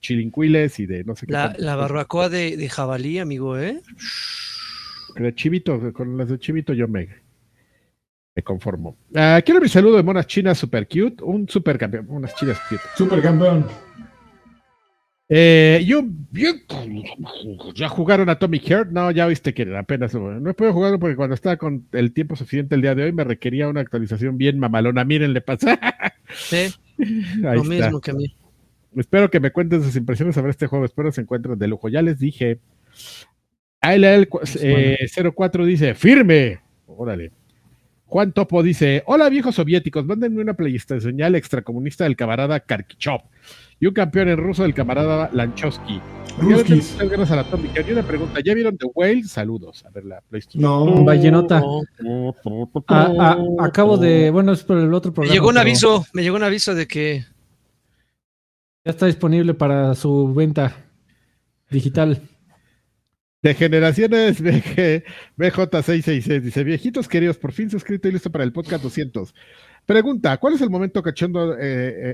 chilincuiles, y de no sé qué. La, barbacoa de, de jabalí, amigo, ¿eh? De chivito, con las de chivito yo me, me conformo. Ah, quiero mi saludo de monas chinas super cute, un super campeón, unas chinas cute. Super campeón. Eh, yo, yo- ya jugaron a Tommy Heart, no, ya viste que apenas no he podido jugarlo porque cuando estaba con el tiempo suficiente el día de hoy me requería una actualización bien mamalona. Miren, le pasa. Sí, [laughs] Ahí lo está. mismo que a mí. Espero que me cuenten sus impresiones sobre este juego. Espero se encuentren de lujo. Ya les dije. ALL eh, 04 dice: ¡Firme! Órale. Juan Topo dice: Hola viejos soviéticos, mándenme una PlayStation señal extracomunista del camarada Karkichov y un campeón en ruso del camarada Lanchowski. Muchas gracias a la Atomic. Y una pregunta: ¿Ya vieron The Whale? Saludos. A ver la PlayStation. No. Vallenota. No. Ah, ah, acabo de. Bueno, es por el otro Me programa. llegó un pero aviso, me llegó un aviso de que Ya está disponible para su venta digital. De generaciones BG, BJ666 dice: Viejitos queridos, por fin suscrito y listo para el podcast 200. Pregunta: ¿Cuál es el momento cachondo? eh,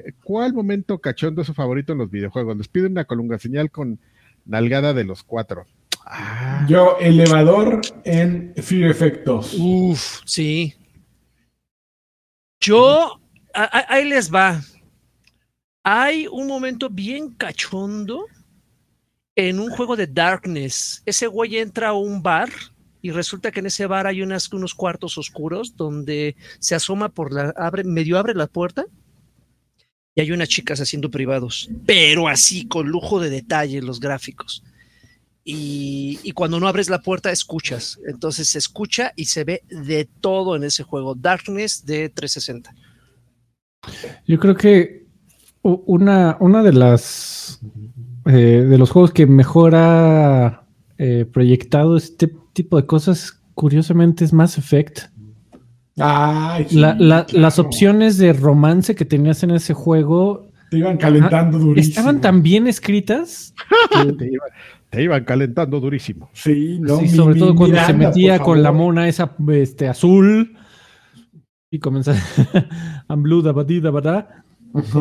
eh, ¿Cuál momento cachondo es su favorito en los videojuegos? Les pido una colunga señal con nalgada de los cuatro. Ah, Yo, elevador en Fear Effect 2. Uf, sí. Yo, a- a- ahí les va. Hay un momento bien cachondo en un juego de Darkness. Ese güey entra a un bar y resulta que en ese bar hay unos cuartos oscuros donde se asoma por la, abre, medio abre la puerta y hay unas chicas haciendo privados, pero así, con lujo de detalle los gráficos. Y, y cuando no abres la puerta, escuchas. Entonces se escucha y se ve de todo en ese juego. Darkness de 360. Yo creo que una, una de las eh, de los juegos que mejor ha eh, proyectado este tipo de cosas, curiosamente, es Mass Effect. Ay, sí, La- la- claro. Las opciones de romance que tenías en ese juego Te iban calentando durísimo. estaban tan bien escritas. te, iba- te iban calentando durísimo. Sí, no, sí, mi- sobre mi todo cuando se metía con la mona esa este, azul y comenzaba [laughs] I'm blue, da ba di, da ba da.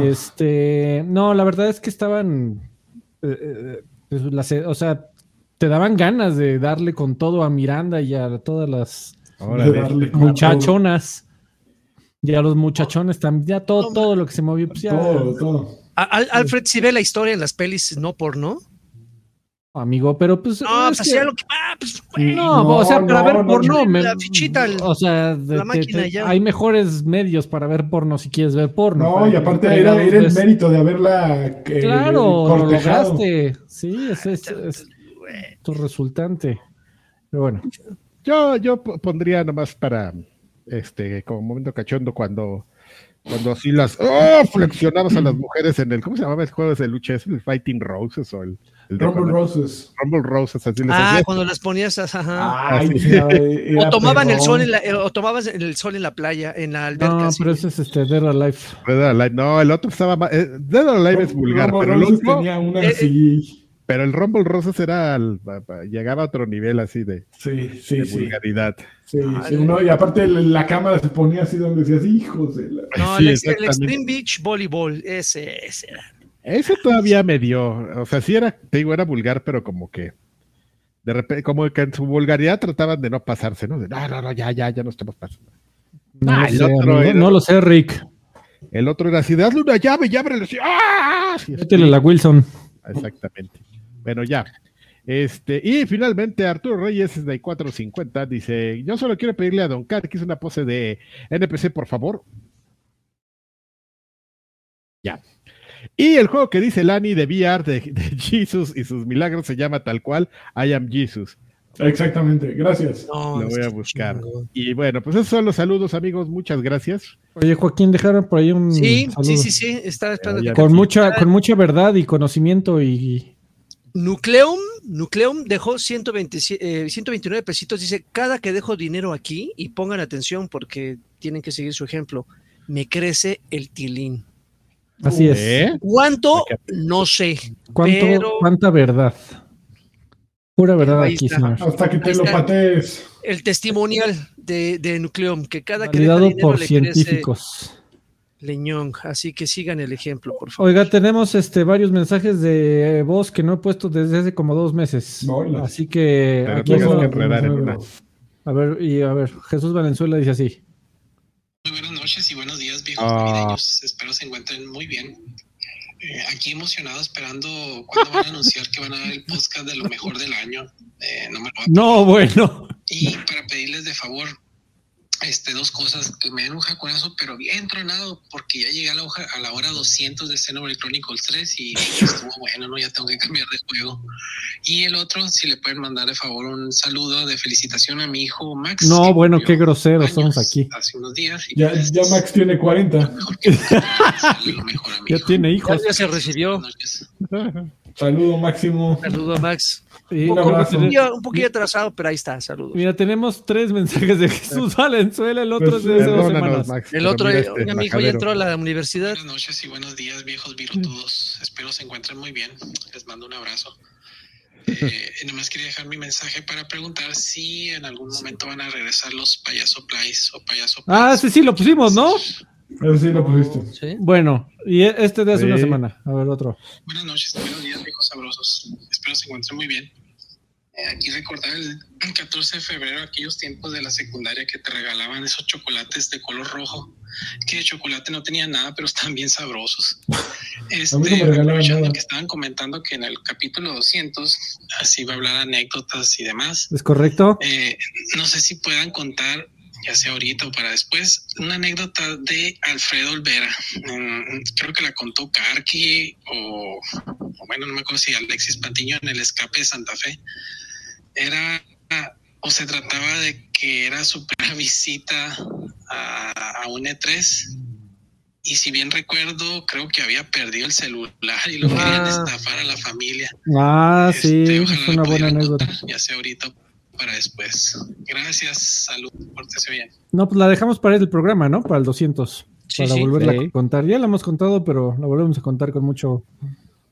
Este, no, la verdad es que estaban, eh, eh, pues, las- o sea, te daban ganas de darle con todo a Miranda y a todas las Órale. Muchachonas y a los muchachones también, ya todo, todo lo que se movió, pues ya. Todo, todo. A- Al- Alfred, si ve la historia en las pelis no por no. Amigo, pero pues. No, es pues que- hacía lo que. Ah, pues, güey. No, No, o sea, para no, ver no, porno, no. me- La fichita, el- o sea, de- la máquina te- ya. hay mejores medios para ver porno si quieres ver porno. No, y aparte era, era el ves- mérito de haberla eh, Claro, lo lograste. Sí, es, es- tu resultante. Pero bueno, Yo, yo po- pondría nomás para este como momento cachondo cuando cuando así las ¡oh! flexionabas a las mujeres en el ¿cómo se llamaba el juego de lucha? ¿Es el Fighting Roses o el, Rumble cuando- Roses. Rumble Roses? Así les Ah, hacías. cuando las ponías, ajá. Ay, sí. sí, [laughs] o tomaban el sol en la, eh, o tomabas el sol en la playa, en la alberca. no, así. pero ese es este Dead or Alive. Dead or Alive. No, el otro estaba más. eh, Dead or Alive es vulgar, Rumble pero el otro. tenía una Eh, así. Pero el Rumble Roses era. al- llegaba a otro nivel así de, Sí, sí, de sí. vulgaridad. Sí, Ah, sí, y aparte la, cámara se ponía así donde decías, hijos de la... No, Sí, el, el. Extreme Beach Volleyball, ese, ese era. Ese todavía me dio. O sea, sí era, te digo, era vulgar, pero como que. De repente, como que en su vulgaridad trataban de no pasarse, ¿no? De, no, no, no, ya, ya, ya no estamos pasando. No, Ah, el sé, otro amigo, era- no lo sé, Rick. El otro era así, de hazle una llave y ábrele así. ¡Ah! Sí, Métele la Wilson. Exactamente. Bueno, ya. Este, y finalmente Arturo Reyes 6450 dice: Yo solo quiero pedirle a Don Car que hizo una pose de NPC, por favor. Ya. Y el juego que dice Lani de VR de, de [laughs] Jesus y sus milagros se llama tal cual I am Jesus. Exactamente, gracias. No, Lo voy a buscar. Y bueno, pues esos son los saludos, amigos. Muchas gracias. Oye, Joaquín, dejaron por ahí un Sí, saludo. sí, sí, sí, estaba esperando. Con mucha, con mucha verdad y conocimiento y Nucleum, Nucleum dejó 120, eh, 129 pesitos. Dice, cada que dejo dinero aquí, y pongan atención porque tienen que seguir su ejemplo, me crece el tilín. Así es. ¿Eh? ¿Cuánto? No sé. ¿Cuánto, pero- ¿Cuánta verdad? Pura verdad aquí, está. señor. Hasta que te lo patees. El testimonial de, de Nucleum, que cada que por le crece científicos. leñón. Así que sigan el ejemplo, por favor. Oiga, tenemos este varios mensajes de voz que no he puesto desde hace como dos meses. Hola. Así que Pero aquí no- que enredar en una. a ver, y a ver, Jesús Valenzuela dice así. Muy buenas noches y buenos días, viejos Ah. navideños. Espero se encuentren muy bien. Eh, aquí emocionado esperando cuándo van a anunciar que van a dar el podcast de lo mejor del año. Eh, no me lo No, bueno. y para pedirles de favor este, dos cosas, que me den un jaconazo, pero bien tronado, porque ya llegué a la, hoja, a la hora 200 de Xenoblade Chronicles 3 y [laughs] estuvo bueno, no, ya tengo que cambiar de juego. Y el otro, si le pueden mandar de favor un saludo de felicitación a mi hijo Max. No, que bueno, qué groseros somos aquí. Hace unos días. y Ya, pues, ya Max tiene 40. mejor que mejor [laughs] Ya hijo. tiene hijos. Ya se recibió. Saludo máximo. Saludo, Max. Un abrazo. Un poquillo, un poquillo atrasado, pero ahí está, saludos. Mira, tenemos tres mensajes de Jesús [laughs] Valenzuela, el otro Pues, es de hace dos semanas. Max, El otro, mira eh, este mi hijo ya entró a la universidad. Buenas noches y buenos días, viejos virotudos. Espero se encuentren muy bien. Les mando un abrazo. Eh, nomás quería dejar mi mensaje para preguntar si en algún momento van a regresar los payaso plays o payaso Ah, plays. sí, sí, lo pusimos, ¿no? Eso sí lo pusiste. ¿Sí? Bueno, y e- este de hace Sí. una semana. A ver, otro. Buenas noches, buenos días, viejos sabrosos. Espero se encuentren muy bien. Eh, aquí recordar el 14 de febrero, aquellos tiempos de la secundaria que te regalaban esos chocolates de color rojo, que de chocolate no tenían nada, pero están bien sabrosos. Este, [laughs] A mí no me regalaban aprovechando nada. que estaban comentando que en el capítulo 200, así va a hablar anécdotas y demás, ¿Es correcto? eh, no sé si puedan contar, ya sea ahorita o para después, una anécdota de Alfredo Olvera. Mm, creo que la contó Karki o, o bueno, no me acuerdo si Alexis Patiño en el escape de Santa Fe. Era o se trataba de que era su primera visita a, a un E3 y si bien recuerdo, creo que había perdido el celular y lo querían Ah. estafar a la familia. Ah, sí, Este, es ojalá una buena anécdota. Ya sea ahorita o para después. Gracias, salud, pórtese bien. No, pues la dejamos para el programa, ¿no? Para el 200. Sí, para sí. volverla Sí. a contar. Ya la hemos contado, pero la volvemos a contar con mucho.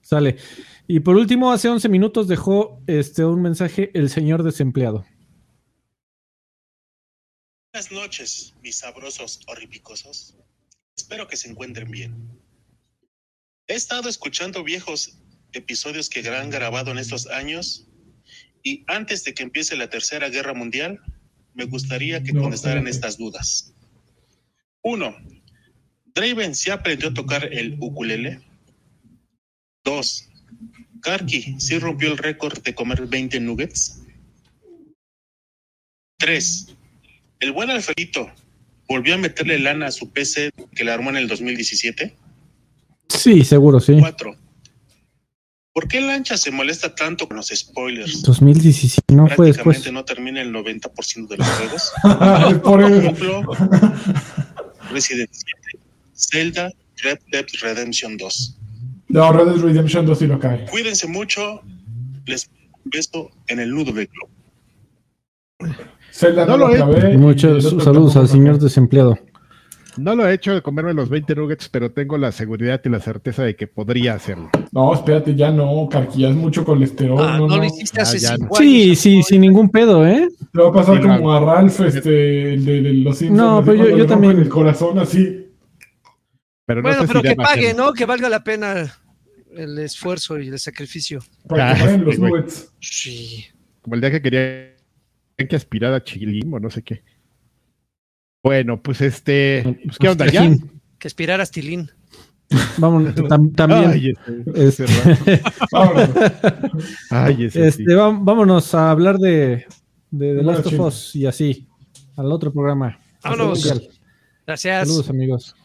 Sale. Y por último, hace 11 minutos dejó este un mensaje el señor desempleado. Buenas noches, mis sabrosos horripicosos. Espero que se encuentren bien. He estado escuchando viejos episodios que han grabado en estos años y antes de que empiece la Tercera Guerra Mundial, me gustaría que No, contestaran espérate. estas dudas. Uno, ¿Draven se aprendió a tocar el ukulele? Dos, Karki sí rompió el récord de comer 20 nuggets. 3. El buen Alfredito volvió a meterle lana a su PC que le armó en el 2017. Sí, seguro, sí. 4. ¿Por qué Lancha se molesta tanto con los spoilers? 2017, no fue después. no termina el 90% de los juegos. [laughs] Por ejemplo, [laughs] Resident 7, Zelda, Red Dead Redemption 2. No, Red Dead Redemption 2 sí lo cae. Cuídense mucho. Les beso en el nudo del globo. Zelda no, No lo acabé. Muchos saludos al señor desempleado. No lo he hecho de comerme los 20 nuggets, pero tengo la seguridad y la certeza de que podría hacerlo. No, espérate, ya no, Carqui, ya es mucho colesterol. Ah, no, no, no. lo hiciste hace Ah, cinco no. Sí, sí, ¿no? sin ningún pedo, ¿eh? Te va a pasar Sí, como no. a Ralph, este, de, de los Simpsons. No, pero yo- yo también- El corazón así. Pero no Bueno, sé pero si que pague. ¿no? Que valga la pena el esfuerzo y el sacrificio. Para Ah, que paguen los nuggets. Sí. Como el día que quería que aspirar a Chilim o no sé qué. Bueno, pues este. Pues, ¿Qué onda ya? Que aspirar a Stilín. Vamos, [laughs] tam- también. Ay, ese, este. [laughs] Vámonos. Ay, ese este, vámonos a hablar de, de The Bueno, Last of. Us y así. Al otro programa. Vámonos. Gracias. Saludos, amigos.